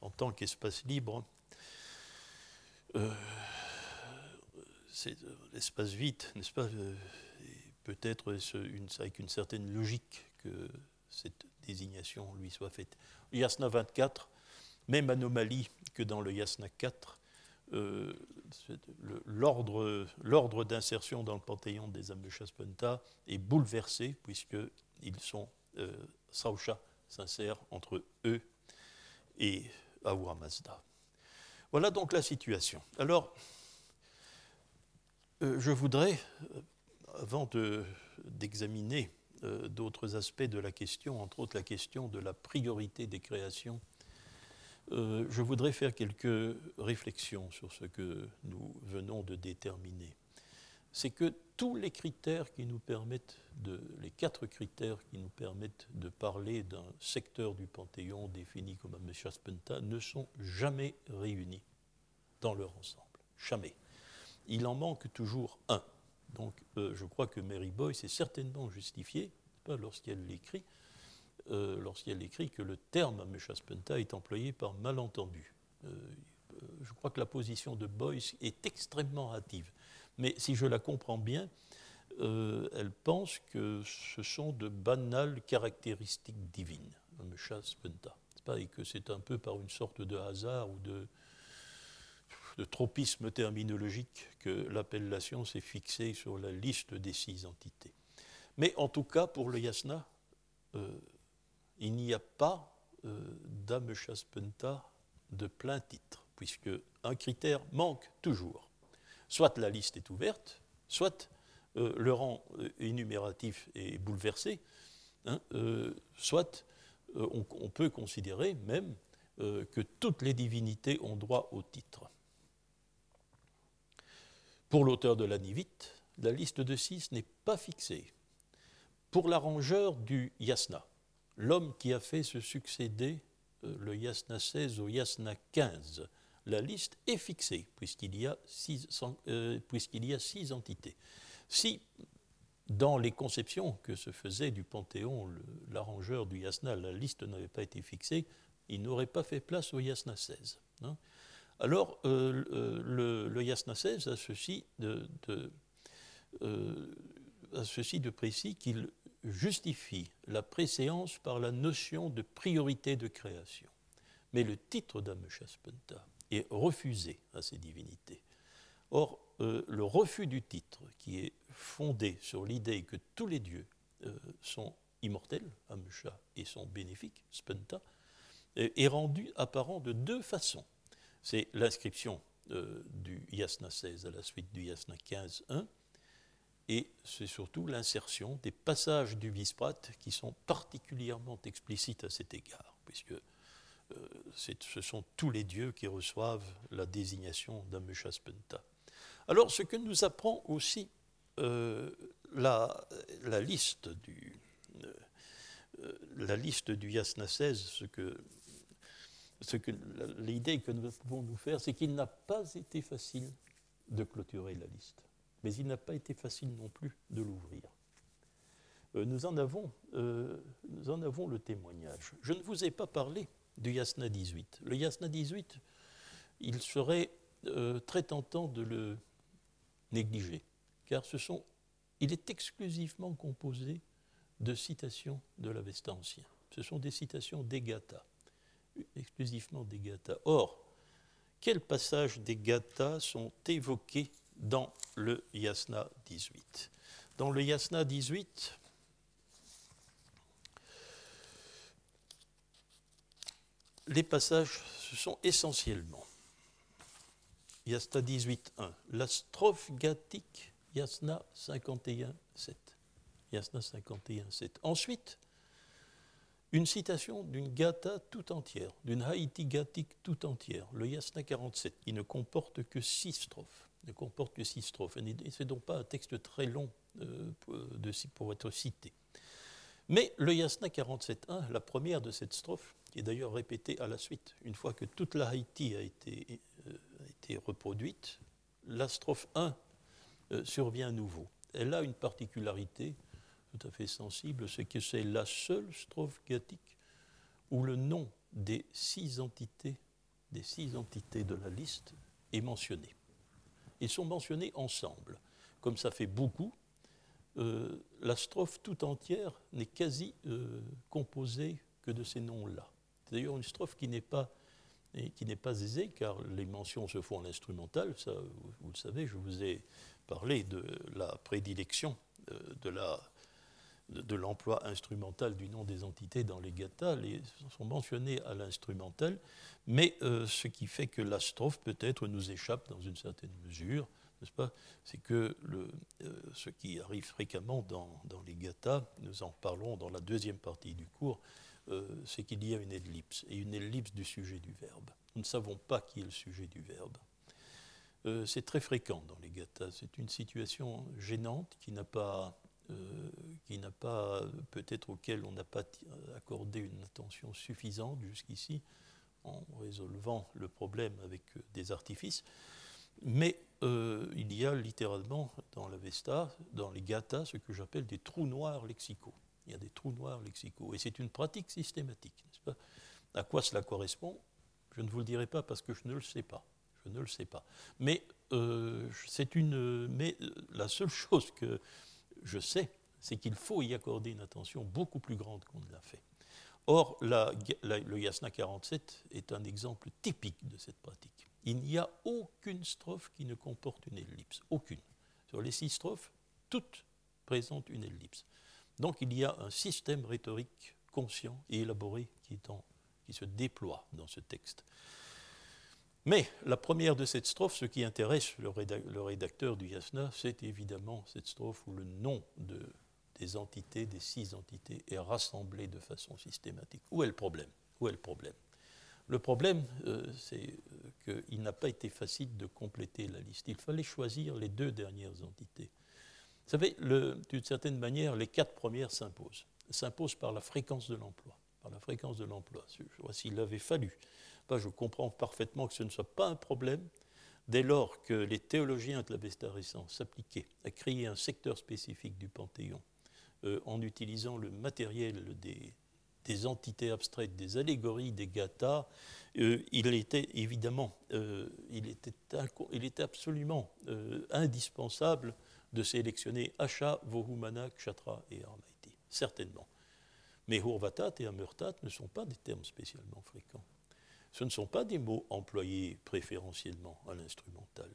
En tant qu'espace libre, euh, c'est euh, l'espace vide, n'est-ce pas euh, Peut-être avec une certaine logique que cette désignation lui soit faite. Yasna 24, même anomalie que dans le Yasna 4, euh, l'ordre d'insertion dans le panthéon des Ameshaspenta est bouleversé, puisqu'ils sont euh, Sausha s'insère entre eux et Ahura Mazda. Voilà donc la situation. Alors, euh, je voudrais, euh, avant d'examiner d'autres aspects de la question, entre autres la question de la priorité des créations euh, je voudrais faire quelques réflexions sur ce que nous venons de déterminer. C'est que tous les critères qui nous permettent les quatre critères qui nous permettent de parler d'un secteur du Panthéon défini comme un Spenta ne sont jamais réunis dans leur ensemble. Jamais. Il en manque toujours un. Donc euh, je crois que Mary Boyce est certainement justifiée, lorsqu'elle l'écrit, euh, lorsqu'elle écrit que le terme Ameshaspenta est employé par malentendu. Euh, je crois que la position de Boyce est extrêmement hâtive. Mais si je la comprends bien, euh, elle pense que ce sont de banales caractéristiques divines. Et que c'est un peu par une sorte de hasard ou de, tropisme terminologique que l'appellation s'est fixée sur la liste des six entités. Mais en tout cas, pour le yasna, il n'y a pas euh, d'Ameshaspenta de plein titre, puisque un critère manque toujours. Soit la liste est ouverte, soit euh, le rang euh, énumératif est bouleversé, hein, soit on, peut considérer même que toutes les divinités ont droit au titre. Pour l'auteur de la Nivite, la liste de six n'est pas fixée. Pour l'arrangeur du yasna, l'homme qui a fait se succéder euh, le yasna 16 au yasna 15. La liste est fixée puisqu'il y, a six, euh, entités. Si dans les conceptions que se faisait du Panthéon l'arrangeur du yasna, la liste n'avait pas été fixée, il n'aurait pas fait place au yasna 16. Hein. Alors, euh, le, yasna 16 a ceci de, de a ceci de précis qu'il justifie la préséance par la notion de priorité de création. Mais le titre d'Ameshaspenta est refusé à ces divinités. Or, euh, le refus du titre, qui est fondé sur l'idée que tous les dieux euh, sont immortels, Amesha, et sont bénéfiques, Spenta, est rendu apparent de deux façons. C'est l'inscription euh, du Yasna 16 à la suite du Yasna 15.1, et c'est surtout l'insertion des passages du Visprat qui sont particulièrement explicites à cet égard, puisque euh, ce sont tous les dieux qui reçoivent la désignation d'Ameshaspenta. Alors, ce que nous apprend aussi euh, la, liste du, euh, la liste du Yasna 16, ce que, ce que l'idée que nous pouvons nous faire, c'est qu'il n'a pas été facile de clôturer la liste mais il n'a pas été facile non plus de l'ouvrir. euh, nous, en avons, nous en avons le témoignage. Je ne vous ai pas parlé du Yasna 18. Le Yasna 18, il serait très tentant de le négliger, car il est exclusivement composé de citations de l'Avesta ancien. Ce sont des citations des exclusivement des. Or, quels passages des Gathas sont évoqués dans le Yasna 18 Dans le Yasna 18, les passages, ce sont essentiellement Yasna 18.1, la strophe gathique, Yasna 51.7. Yasna 51.7. Ensuite, une citation d'une gata tout entière, d'une Haïti gathique tout entière, le Yasna 47, qui ne comporte que six strophes. Ne comporte que six strophes. Et ce n'est donc pas un texte très long euh, pour être cité. Mais le Yasna 47.1, la première de cette strophe, qui est d'ailleurs répétée à la suite, une fois que toute la Haïti a été, euh, reproduite, la strophe 1 euh, survient à nouveau. Elle a une particularité tout à fait sensible, c'est que c'est la seule strophe gathique où le nom des six entités, des six entités de la liste est mentionné. Ils sont mentionnés ensemble. Comme ça fait beaucoup, euh, la strophe tout entière n'est quasi composée que de ces noms-là. C'est d'ailleurs une strophe qui n'est pas qui n'est pas aisée, car les mentions se font à l'instrumental. Ça, vous, le savez, je vous ai parlé de la prédilection euh, de la de, l'emploi instrumental du nom des entités dans les gathas, les sont mentionnés à l'instrumental, mais euh, ce qui fait que la strophe peut-être nous échappe dans une certaine mesure, n'est-ce pas? C'est que euh, ce qui arrive fréquemment dans, dans, les gathas, nous en parlons dans la deuxième partie du cours, euh, c'est qu'il y a une ellipse, et une ellipse du sujet du verbe. Nous ne savons pas qui est le sujet du verbe. c'est très fréquent dans les gathas. C'est une situation gênante qui n'a pas euh, qui n'a pas, peut-être auquel on n'a pas accordé une attention suffisante jusqu'ici, en résolvant le problème avec euh, des artifices. Mais euh, il y a littéralement dans l'Avesta, dans les gathas, ce que j'appelle des trous noirs lexicaux. Il y a des trous noirs lexicaux. Et c'est une pratique systématique, À quoi cela correspond? Je ne vous le dirai pas parce que je ne le sais pas. Je ne le sais pas. Mais, c'est une, mais la seule chose que je sais, c'est qu'il faut y accorder une attention beaucoup plus grande qu'on ne l'a fait. Or, le Yasna 47 est un exemple typique de cette pratique. Il n'y a aucune strophe qui ne comporte une ellipse. Aucune. Sur les six strophes, toutes présentent une ellipse. Donc il y a un système rhétorique conscient et élaboré qui, se déploie dans ce texte. Mais la première de cette strophe, ce qui intéresse le, rédacteur du Yasna, c'est évidemment cette strophe où le nom des entités, des six entités, est rassemblé de façon systématique. Où est le problème? Où est le problème? Le problème, euh, c'est euh, qu'il n'a pas été facile de compléter la liste. Il fallait choisir les deux dernières entités. Vous savez, d'une certaine manière, les quatre premières s'imposent. S'imposent par la fréquence de l'emploi. Par la fréquence de l'emploi. S'il avait fallu je comprends parfaitement que ce ne soit pas un problème dès lors que les théologiens de la récent s'appliquaient à créer un secteur spécifique du Panthéon euh, en utilisant le matériel des, entités abstraites, des allégories, des gathas, euh, il était évidemment, euh, il, était absolument indispensable de sélectionner Asha, Vohumana, Kshatra et Armaiti, certainement. Mais Hurvatat et Amurtat ne sont pas des termes spécialement fréquents. Ce ne sont pas des mots employés préférentiellement à l'instrumental.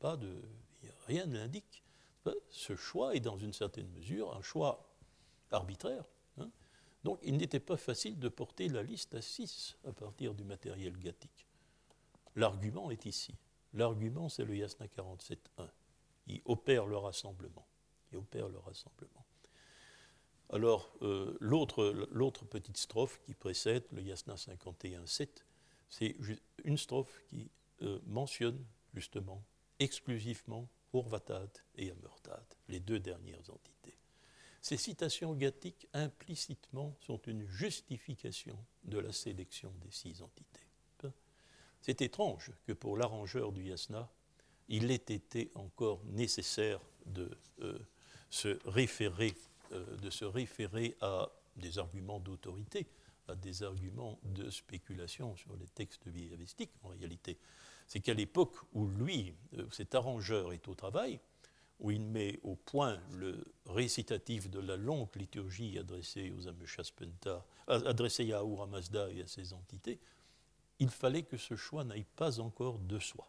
pas de, rien ne l'indique. Ce choix est dans une certaine mesure un choix arbitraire. Hein. Donc il n'était pas facile de porter la liste à 6 à partir du matériel gathique. L'argument est ici. L'argument, c'est le Yasna 47.1. Il opère le rassemblement. Alors, euh, l'autre petite strophe qui précède le Yasna 51.7, c'est une strophe qui euh, mentionne justement exclusivement Urvatad et Amurtad, les deux dernières entités. Ces citations gathiques implicitement sont une justification de la sélection des six entités. C'est étrange que pour l'arrangeur du yasna, il ait été encore nécessaire de euh, se référer de se référer à des arguments d'autorité, à des arguments de spéculation sur les textes bibliques en réalité. C'est qu'à l'époque où lui, cet arrangeur, est au travail, où il met au point le récitatif de la longue liturgie adressée aux Ameshaspenta, adressée à Ahura Mazda et à ses entités, il fallait que ce choix n'aille pas encore de soi.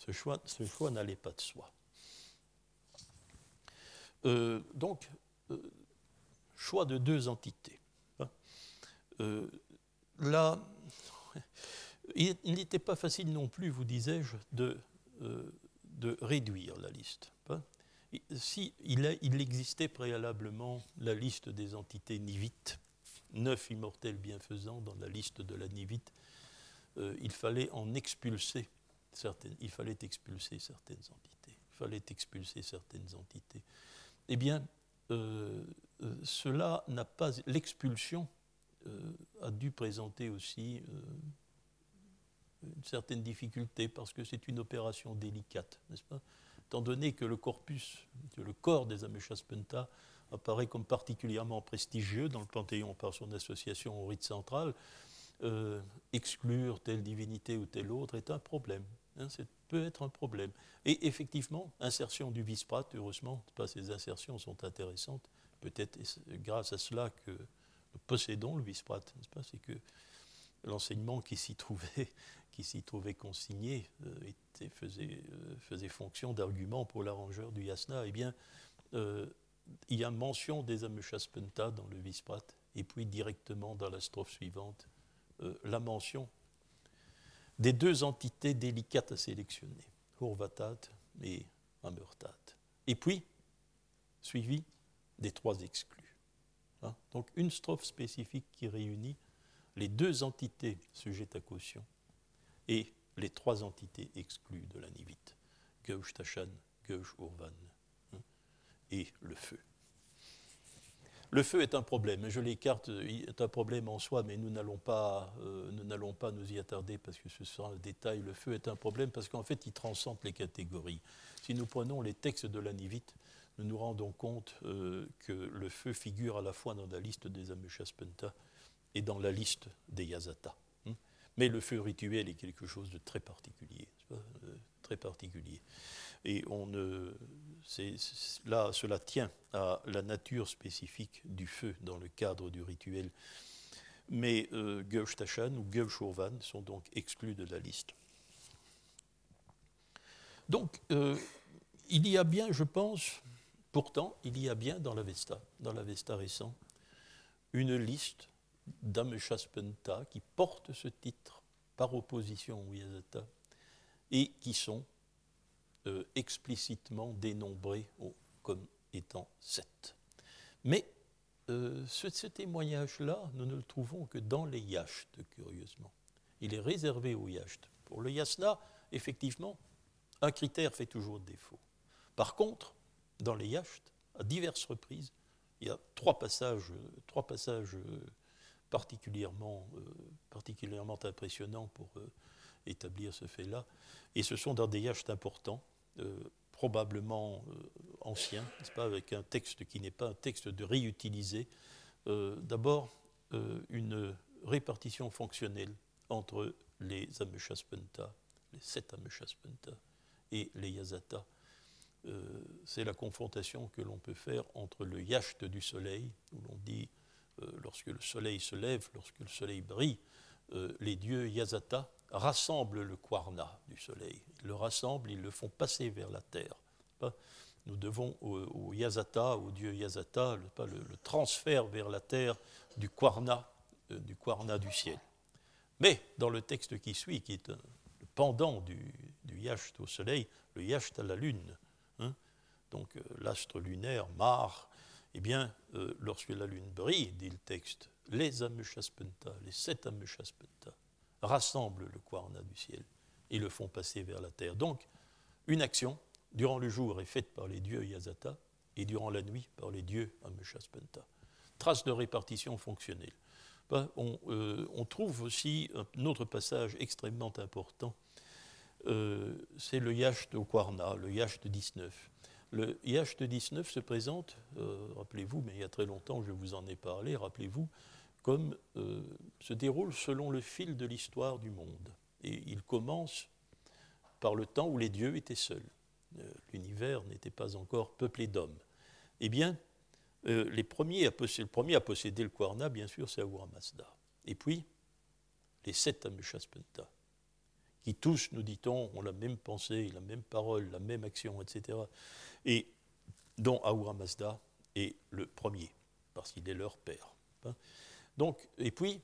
Ce choix, ce choix n'allait pas de soi. Euh, donc, euh, choix de deux entités. Hein. Euh, là, il, n'était pas facile non plus, vous disais-je, de, de réduire la liste. Hein. Si il, il, existait préalablement la liste des entités nivites, neuf immortels bienfaisants dans la liste de la nivite, il fallait en expulser il fallait expulser certaines entités. Il fallait expulser certaines entités eh bien, euh, euh, cela n'a pas. L'expulsion euh, a dû présenter aussi une certaine difficulté parce que c'est une opération délicate, n'est-ce pas? Étant donné que le corpus, le corps des Ameshaspenta apparaît comme particulièrement prestigieux dans le Panthéon par son association au rite central, exclure telle divinité ou telle autre est un problème. Hein, c'est peut être un problème. Et effectivement, insertion du vice-prat, heureusement, pas ces insertions sont intéressantes. Peut-être grâce à cela que nous possédons le vice-prat, n'est-ce pas? C'est que l'enseignement qui s'y trouvait, qui s'y trouvait consigné euh, était, faisait, euh, faisait, fonction d'argument pour l'arrangeur du yasna. Eh bien, euh, il y a mention des Ameshaspenta dans le vice-prat, et puis directement dans la strophe suivante, la mention des deux entités délicates à sélectionner, Hurvatat et Amurtat. Et puis, suivi des trois exclus. Hein? Donc une strophe spécifique qui réunit les deux entités sujettes à caution et les trois entités exclues de la nivite, Gauch Tachan, Gauch Urvan hein, et le feu. Le feu est un problème, je l'écarte, est un problème en soi, mais nous n'allons pas, euh, nous n'allons pas nous y attarder parce que ce sera un détail. Le feu est un problème parce qu'en fait, il transcende les catégories. Si nous prenons les textes de la Nivite, nous nous rendons compte euh, que le feu figure à la fois dans la liste des Ameshaspenta et dans la liste des Yazata. Mais le feu rituel est quelque chose de très particulier, euh. Et on ne, cela tient à la nature spécifique du feu dans le cadre du rituel. Mais euh, ou Geushurvan sont donc exclus de la liste. Donc, euh, il y a bien, je pense, pourtant, il y a bien dans la Vesta, dans la Vesta récent, une liste d'Ameshaspenta qui portent ce titre par opposition au Yazata et qui sont euh, explicitement dénombrés comme étant sept. Mais euh, ce, témoignage-là, nous ne le trouvons que dans les yashts, curieusement. Il est réservé aux yashts. Pour le yasna, effectivement, un critère fait toujours défaut. Par contre, dans les yashts, à diverses reprises, il y a trois passages, trois passages euh, particulièrement, particulièrement impressionnants pour établir ce fait-là. Et ce sont dans des yashts importants. Euh, probablement euh, ancien, pas, avec un texte qui n'est pas un texte de réutiliser. Euh, d'abord, une répartition fonctionnelle entre les Ameshaspenta, les sept Ameshaspenta et les Yazata. c'est la confrontation que l'on peut faire entre le yacht du soleil, où l'on dit lorsque le soleil se lève, lorsque le soleil brille, les dieux Yazata rassemblent le Kwarna du soleil. Ils le rassemblent, ils le font passer vers la terre. Nous devons au, Yazata, au dieu Yazata, le, transfert vers la terre du Kwarna, euh, du Kwarna du ciel. Mais dans le texte qui suit, qui est le pendant du, du au soleil, le Yacht à la lune, hein, donc euh, l'astre lunaire, Mar, eh bien, euh, lorsque la lune brille, dit le texte, les Ameshaspenta, les sept Ameshaspenta, rassemblent le Kwarna du ciel et le font passer vers la terre. Donc, une action, durant le jour, est faite par les dieux Yazata et durant la nuit par les dieux Ameshaspenta. Trace de répartition fonctionnelle. Ben, euh, on, trouve aussi un autre passage extrêmement important, euh, c'est le Yacht au Kwarna, le Yacht 19. Le IHT 19 se présente, euh, rappelez-vous, mais il y a très longtemps je vous en ai parlé, rappelez-vous, comme euh, se déroule selon le fil de l'histoire du monde. Et il commence par le temps où les dieux étaient seuls. Euh, l'univers n'était pas encore peuplé d'hommes. Eh bien, les premiers le premier à posséder le Kwarna, bien sûr, c'est Ahura Mazda. Et puis, les sept Ameshaspenta qui tous, nous dit-on, ont la même pensée, la même parole, la même action, etc. Et dont Ahura Mazda est le premier, parce qu'il est leur père. Hein. Donc, et puis,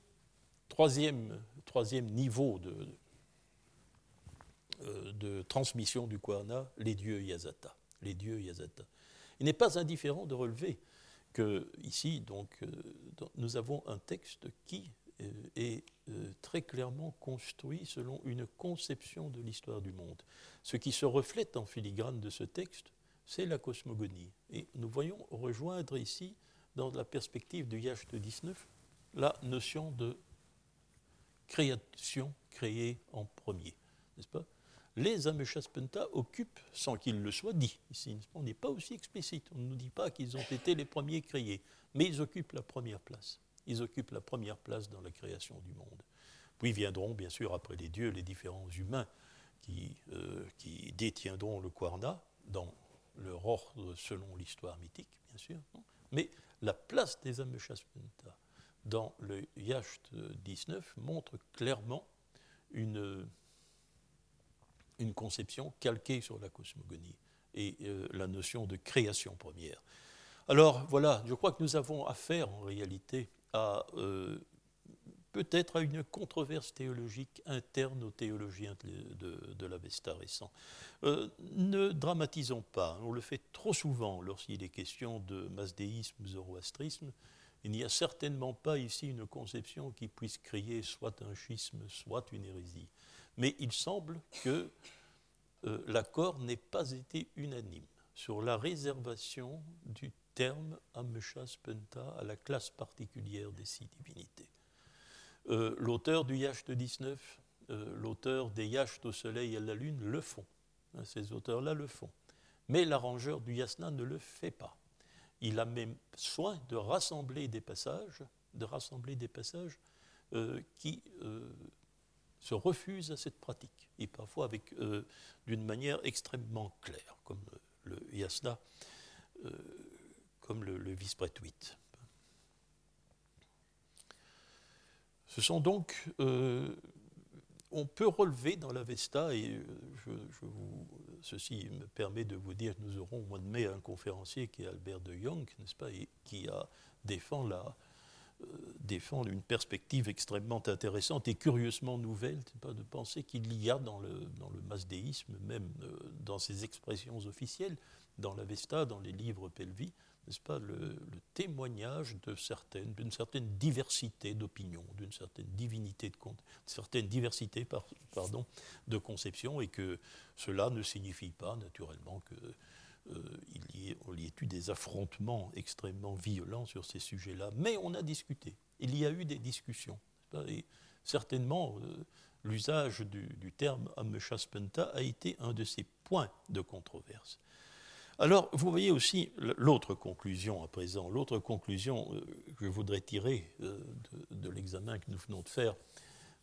troisième, troisième niveau de, euh, de transmission du Kwarna, les dieux Yazata. Les dieux Yazata. Il n'est pas indifférent de relever que ici, donc, euh, nous avons un texte qui euh, est très clairement construit selon une conception de l'histoire du monde. Ce qui se reflète en filigrane de ce texte, c'est la cosmogonie. Et nous voyons rejoindre ici, dans la perspective du Yacht 19, la notion de création créée en premier. N'est-ce pas? Les Ameshaspenta occupent, sans qu'il le soit dit, ici, on n'est pas aussi explicite, on ne nous dit pas qu'ils ont été les premiers créés, mais ils occupent la première place ils occupent la première place dans la création du monde. Puis viendront, bien sûr, après les dieux, les différents humains qui, euh, qui détiendront le Kwarna dans leur ordre selon l'histoire mythique, bien sûr. Mais la place des Ameshaspenta dans le Yacht 19 montre clairement une, une conception calquée sur la cosmogonie et euh, la notion de création première. Alors voilà, je crois que nous avons affaire en réalité euh, peut-être à une controverse théologique interne aux théologiens de, de, l'Avesta récent. Euh, ne dramatisons pas, on le fait trop souvent lorsqu'il est question de masdéisme, zoroastrisme. Il n'y a certainement pas ici une conception qui puisse crier soit un schisme, soit une hérésie. Mais il semble que euh, l'accord n'ait pas été unanime sur la réservation du terme Ameshas Penta à la classe particulière des six divinités. Euh, l'auteur du Yacht 19, euh, l'auteur des Yachts au soleil et à la lune le font. Hein, ces auteurs-là le font. Mais l'arrangeur du Yasna ne le fait pas. Il a même soin de rassembler des passages, de rassembler des passages euh, qui se refusent à cette pratique, et parfois d'une manière extrêmement claire, comme le Yasna comme le, vice-prétuite. Ce sont donc, euh, on peut relever dans l'Avesta, et euh, ceci me permet de vous dire que nous aurons au mois de mai un conférencier qui est Albert de Jong, n'est-ce pas, qui euh, défend une perspective extrêmement intéressante et curieusement nouvelle, pas, de penser qu'il y a dans le, masdéisme, même dans ses expressions officielles, dans l'Avesta, dans les livres Pelvi, n'est-ce pas, le, témoignage d'une certaine diversité d'opinions, d'une certaine divinité de diversité pardon, de conception, et que cela ne signifie pas naturellement qu'il euh, y ait eu des affrontements extrêmement violents sur ces sujets-là. Mais on a discuté. Il y a eu des discussions. Et certainement, euh, l'usage du, du terme Ameshaspenta a été un de ces points de controverse. Alors, vous voyez aussi l'autre conclusion à présent, l'autre conclusion euh, que je voudrais tirer euh, de, l'examen que nous venons de faire,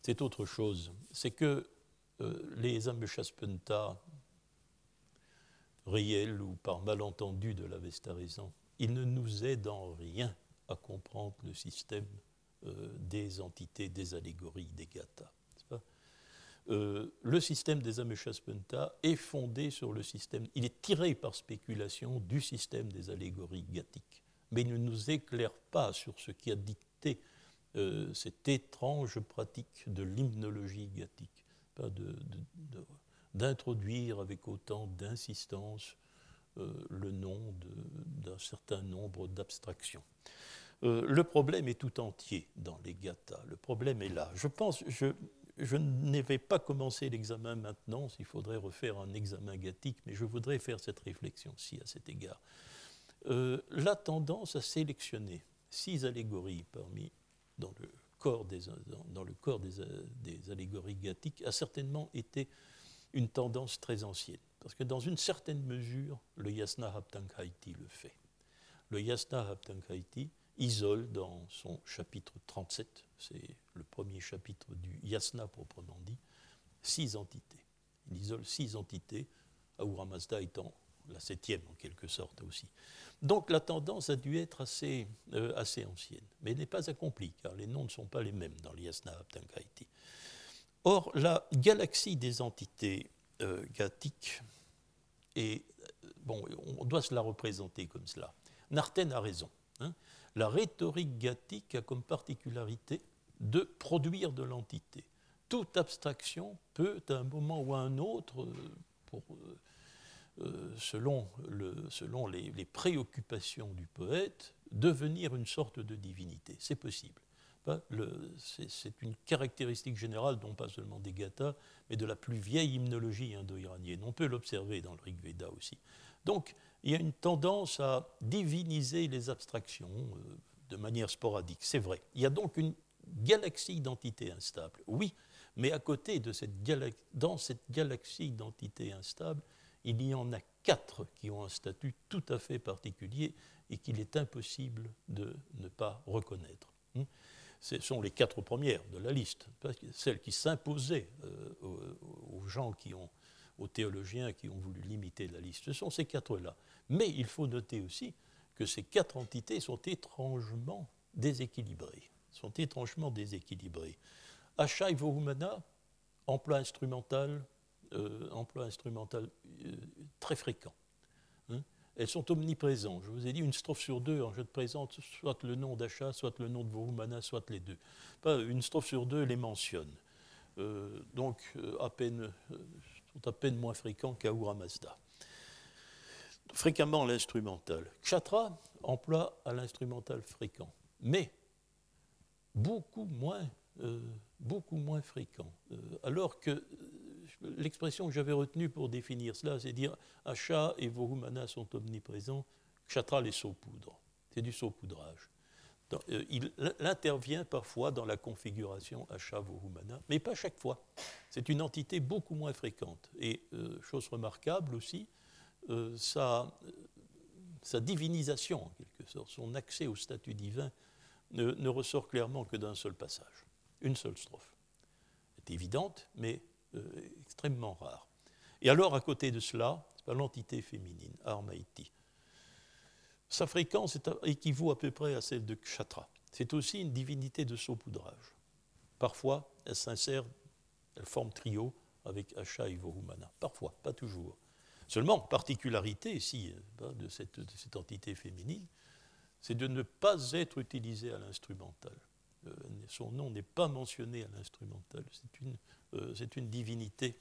c'est autre chose. C'est que euh, les Ameshaspenta réels ou par malentendu de la Vestarizan, ils ne nous aident en rien à comprendre le système des entités, des allégories, des gathas. Euh, le système des Ameshaspenta est fondé sur le système, il est tiré par spéculation du système des allégories gathiques, mais il ne nous éclaire pas sur ce qui a dicté euh, cette étrange pratique de l'hymnologie gathique, d'introduire avec autant d'insistance euh, le nom d'un certain nombre d'abstractions. le problème est tout entier dans les gathas. Le problème est là. Je pense, je ne vais pas commencer l'examen maintenant, s'il faudrait refaire un examen gathique, mais je voudrais faire cette réflexion-ci à cet égard. Euh, la tendance à sélectionner six allégories parmi, dans le corps des, dans, le corps des, allégories gathiques a certainement été une tendance très ancienne. Parce que dans une certaine mesure, le Yasna Haptankaiti le fait. Le Yasna Haptankaiti isole dans son chapitre 37, c'est le premier chapitre du Yasna proprement dit, six entités. Il isole six entités, Ahura Mazda étant la septième en quelque sorte aussi. Donc la tendance a dû être assez, euh, assez ancienne, mais n'est pas accomplie, car les noms ne sont pas les mêmes dans l'Yasna Abtankaiti. Or, la galaxie des entités euh, gathiques, et euh, bon, on doit se la représenter comme cela. Narten a raison. Hein. La rhétorique gathique a comme particularité de produire de l'entité. Toute abstraction peut, à un moment ou à un autre, pour euh, selon, les, préoccupations du poète, devenir une sorte de divinité. C'est possible. C'est une caractéristique générale, non pas seulement des Gathas, mais de la plus vieille hymnologie indo-iranienne. On peut l'observer dans le Rig Veda aussi. Donc, il y a une tendance à diviniser les abstractions euh, de manière sporadique, c'est vrai. Il y a donc une galaxie d'entités instables, oui, mais à côté de cette dans cette galaxie d'entités instables, il y en a quatre qui ont un statut tout à fait particulier et qu'il est impossible de ne pas reconnaître. Hmm? Ce sont les quatre premières de la liste, celles qui s'imposaient euh, aux gens qui ont, aux théologiens qui ont voulu limiter la liste. Ce sont ces quatre-là. Mais il faut noter aussi que ces quatre entités sont étrangement déséquilibrées. Sont étrangement déséquilibrées. Et Vohumana, emploi instrumental, euh, emploi instrumental euh, très fréquent. Hein. Elles sont omniprésentes. Je vous ai dit une strophe sur deux, je te présente soit le nom d'achat, soit le nom de Vohumana, soit les deux. Une strophe sur deux les mentionne. Euh, donc à peine, sont à peine moins fréquents qu'Ahura Mazda. Fréquemment l'instrumental. Kshatra emploie à l'instrumental fréquent, mais beaucoup moins, moins fréquent. alors que l'expression que j'avais retenue pour définir cela, c'est dire Asha et Vohumana sont omniprésents, Kshatra les saupoudres. C'est du saupoudrage. Euh, il, intervient parfois dans la configuration Asha Vohumana, mais pas chaque fois. C'est une entité beaucoup moins fréquente. Et euh, chose remarquable aussi, euh, sa, divinisation, en quelque sorte, son accès au statut divin, ne, ressort clairement que d'un seul passage, une seule strophe. C'est évidente, mais extrêmement rare. Et alors, à côté de cela, l'entité féminine, Armaïti. Sa fréquence équivaut à peu près à celle de Kshatra. C'est aussi une divinité de saupoudrage. Parfois, elle s'insère, elle forme trio avec Asha et Vohumana. Parfois, pas toujours. Seulement, particularité ici euh, de cette, de cette entité féminine, c'est de ne pas être utilisée à l'instrumental. Euh, son nom n'est pas mentionné à l'instrumental. C'est une euh, divinité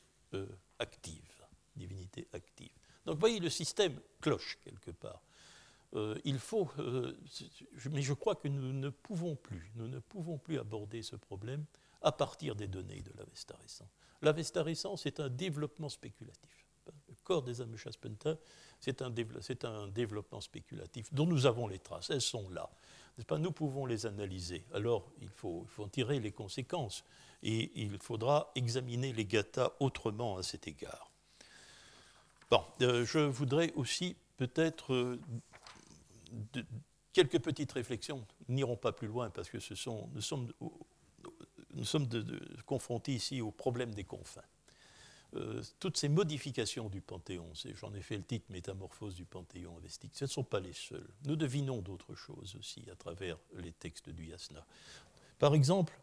active. Divinité active. Donc vous voyez, le système cloche quelque part. Euh, il faut, mais je crois que nous ne pouvons plus, nous ne pouvons plus aborder ce problème à partir des données de l'Avesta récent. L'Avesta récent, c'est un développement spéculatif. Le corps des Amushaspenta, c'est un, développement spéculatif dont nous avons les traces, elles sont là. Pas, nous pouvons les analyser. Alors, il faut, il faut en tirer les conséquences et il faudra examiner les gathas autrement à cet égard. Bon, euh, je voudrais aussi peut-être quelques petites réflexions, n'irons pas plus loin parce que nous sommes confrontés ici au problème des confins. Euh, toutes ces modifications du Panthéon, j'en ai fait le titre Métamorphose du Panthéon avestique, ce ne sont pas les seules. Nous devinons d'autres choses aussi à travers les textes du Yasna. Par exemple,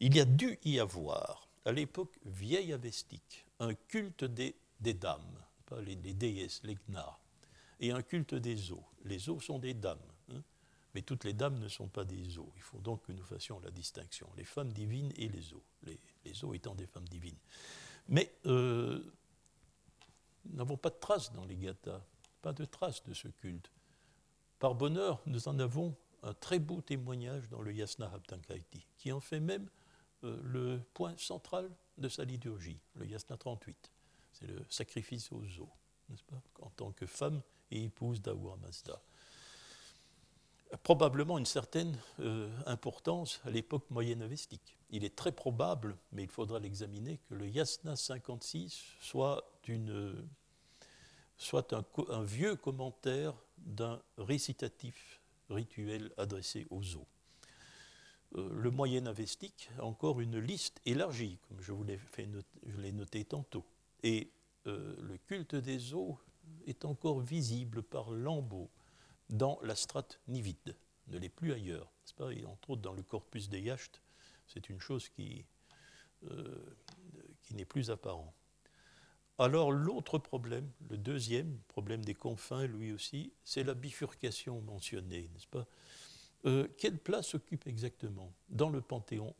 il y a dû y avoir, à l'époque vieille avestique, un culte des, dames, pas les, déesses, les gnas, et un culte des eaux. Les eaux sont des dames, hein, mais toutes les dames ne sont pas des eaux. Il faut donc que nous fassions la distinction, les femmes divines et les eaux, les, eaux étant des femmes divines. Mais euh, nous n'avons pas de traces dans les gathas, pas de traces de ce culte. Par bonheur, nous en avons un très beau témoignage dans le Yasna Haptankaiti, qui en fait même euh, le point central de sa liturgie, le Yasna 38. C'est le sacrifice aux eaux, n'est-ce pas, en tant que femme et épouse d'Ahura Mazda. Probablement une certaine euh, importance à l'époque moyenne avestique. Il est très probable, mais il faudra l'examiner, que le Yasna 56 soit soit un, vieux commentaire d'un récitatif rituel adressé aux eaux. Euh, le moyen avestique a encore une liste élargie, comme je vous l'ai noté tantôt. Et euh, le culte des eaux est encore visible par lambeaux dans la strate nivide, ne l'est plus ailleurs. Pas entre autres dans le corpus des yachts, c'est une chose qui, euh, qui n'est plus apparent. Alors l'autre problème, le deuxième problème des confins, lui aussi, c'est la bifurcation mentionnée, n'est-ce pas? Euh, Quelle place occupe exactement dans le panthéon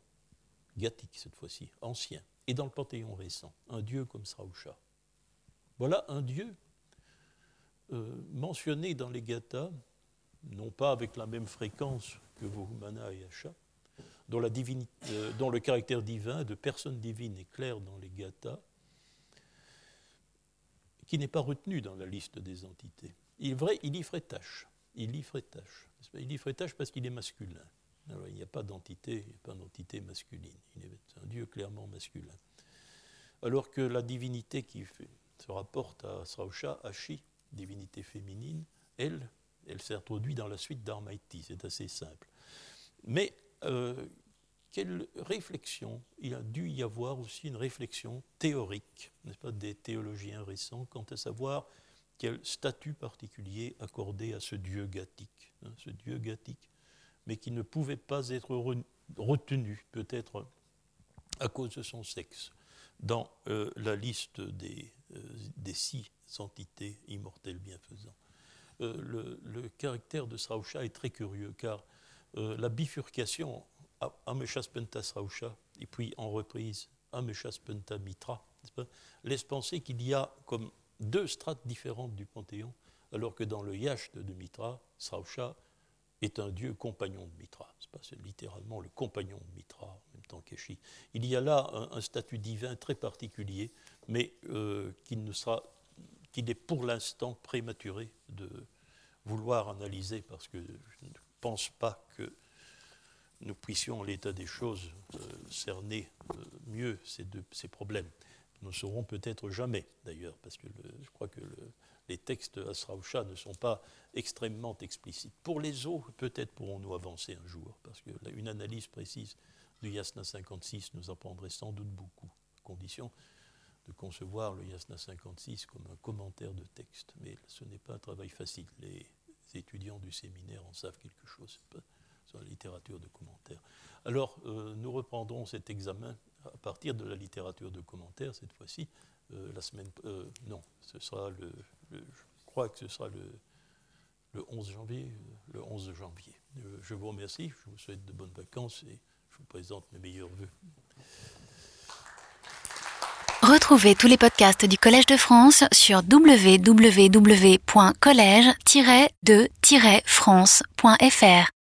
gathique cette fois-ci, ancien, et dans le panthéon récent, un dieu comme Srausha? Voilà un dieu mentionné dans les Gathas, non pas avec la même fréquence que Vohumana et Asha, euh, dont le caractère divin de personne divine est clair dans les Gathas, qui n'est pas retenu dans la liste des entités. Il vrai, il y ferait tâche. Il y ferait tâche. Il y parce qu'il est masculin. Il n'y a pas d'entité, pas d'entité masculine. Il est un Dieu clairement masculin. Alors que la divinité qui se rapporte à Srausha, Ashi, divinité féminine, elle, elle s'est introduite dans la suite d'Armaiti. C'est assez simple. Mais euh, quelle réflexion Il a dû y avoir aussi une réflexion théorique, n'est-ce pas, des théologiens récents, quant à savoir quel statut particulier accorder à ce Dieu gathique, hein, ce Dieu gathique, mais qui ne pouvait pas être retenu, peut-être à cause de son sexe, dans euh, la liste des, euh, des, six entités immortelles bienfaisantes. Euh, le, caractère de Srausha est très curieux, car la bifurcation Ameshaspenta Srausha, et puis en reprise Ameshaspenta Mitra, laisse penser qu'il y a comme deux strates différentes du Panthéon, alors que dans le Yacht de Mitra, Srausha est un dieu compagnon de Mitra. C'est littéralement le compagnon de Mitra en même temps qu'Eshi. Il y a là un, statut divin très particulier, mais euh, qui ne sera, qu'il est pour l'instant prématuré de vouloir analyser, parce que je ne pense pas que nous puissions, en l'état des choses, euh, cerner euh, mieux ces, deux, ces problèmes. Nous ne saurons peut-être jamais, d'ailleurs, parce que je crois que les textes Asraoucha ne sont pas extrêmement explicites. Pour les autres, peut-être pourrons-nous avancer un jour, parce qu'une analyse précise du Yasna 56 nous apprendrait sans doute beaucoup, à condition de concevoir le Yasna 56 comme un commentaire de texte. Mais ce n'est pas un travail facile. Les étudiants du séminaire en savent quelque chose sur la littérature de commentaires. Alors, euh, nous reprendrons cet examen à partir de la littérature de commentaires, cette fois-ci, euh, la semaine... Euh, non, ce sera le, Je crois que ce sera le, le 11 janvier. Le 11 janvier. je vous remercie, je vous souhaite de bonnes vacances et je vous présente mes meilleurs voeux. Retrouvez tous les podcasts du Collège de France sur www.collège-de-france.fr.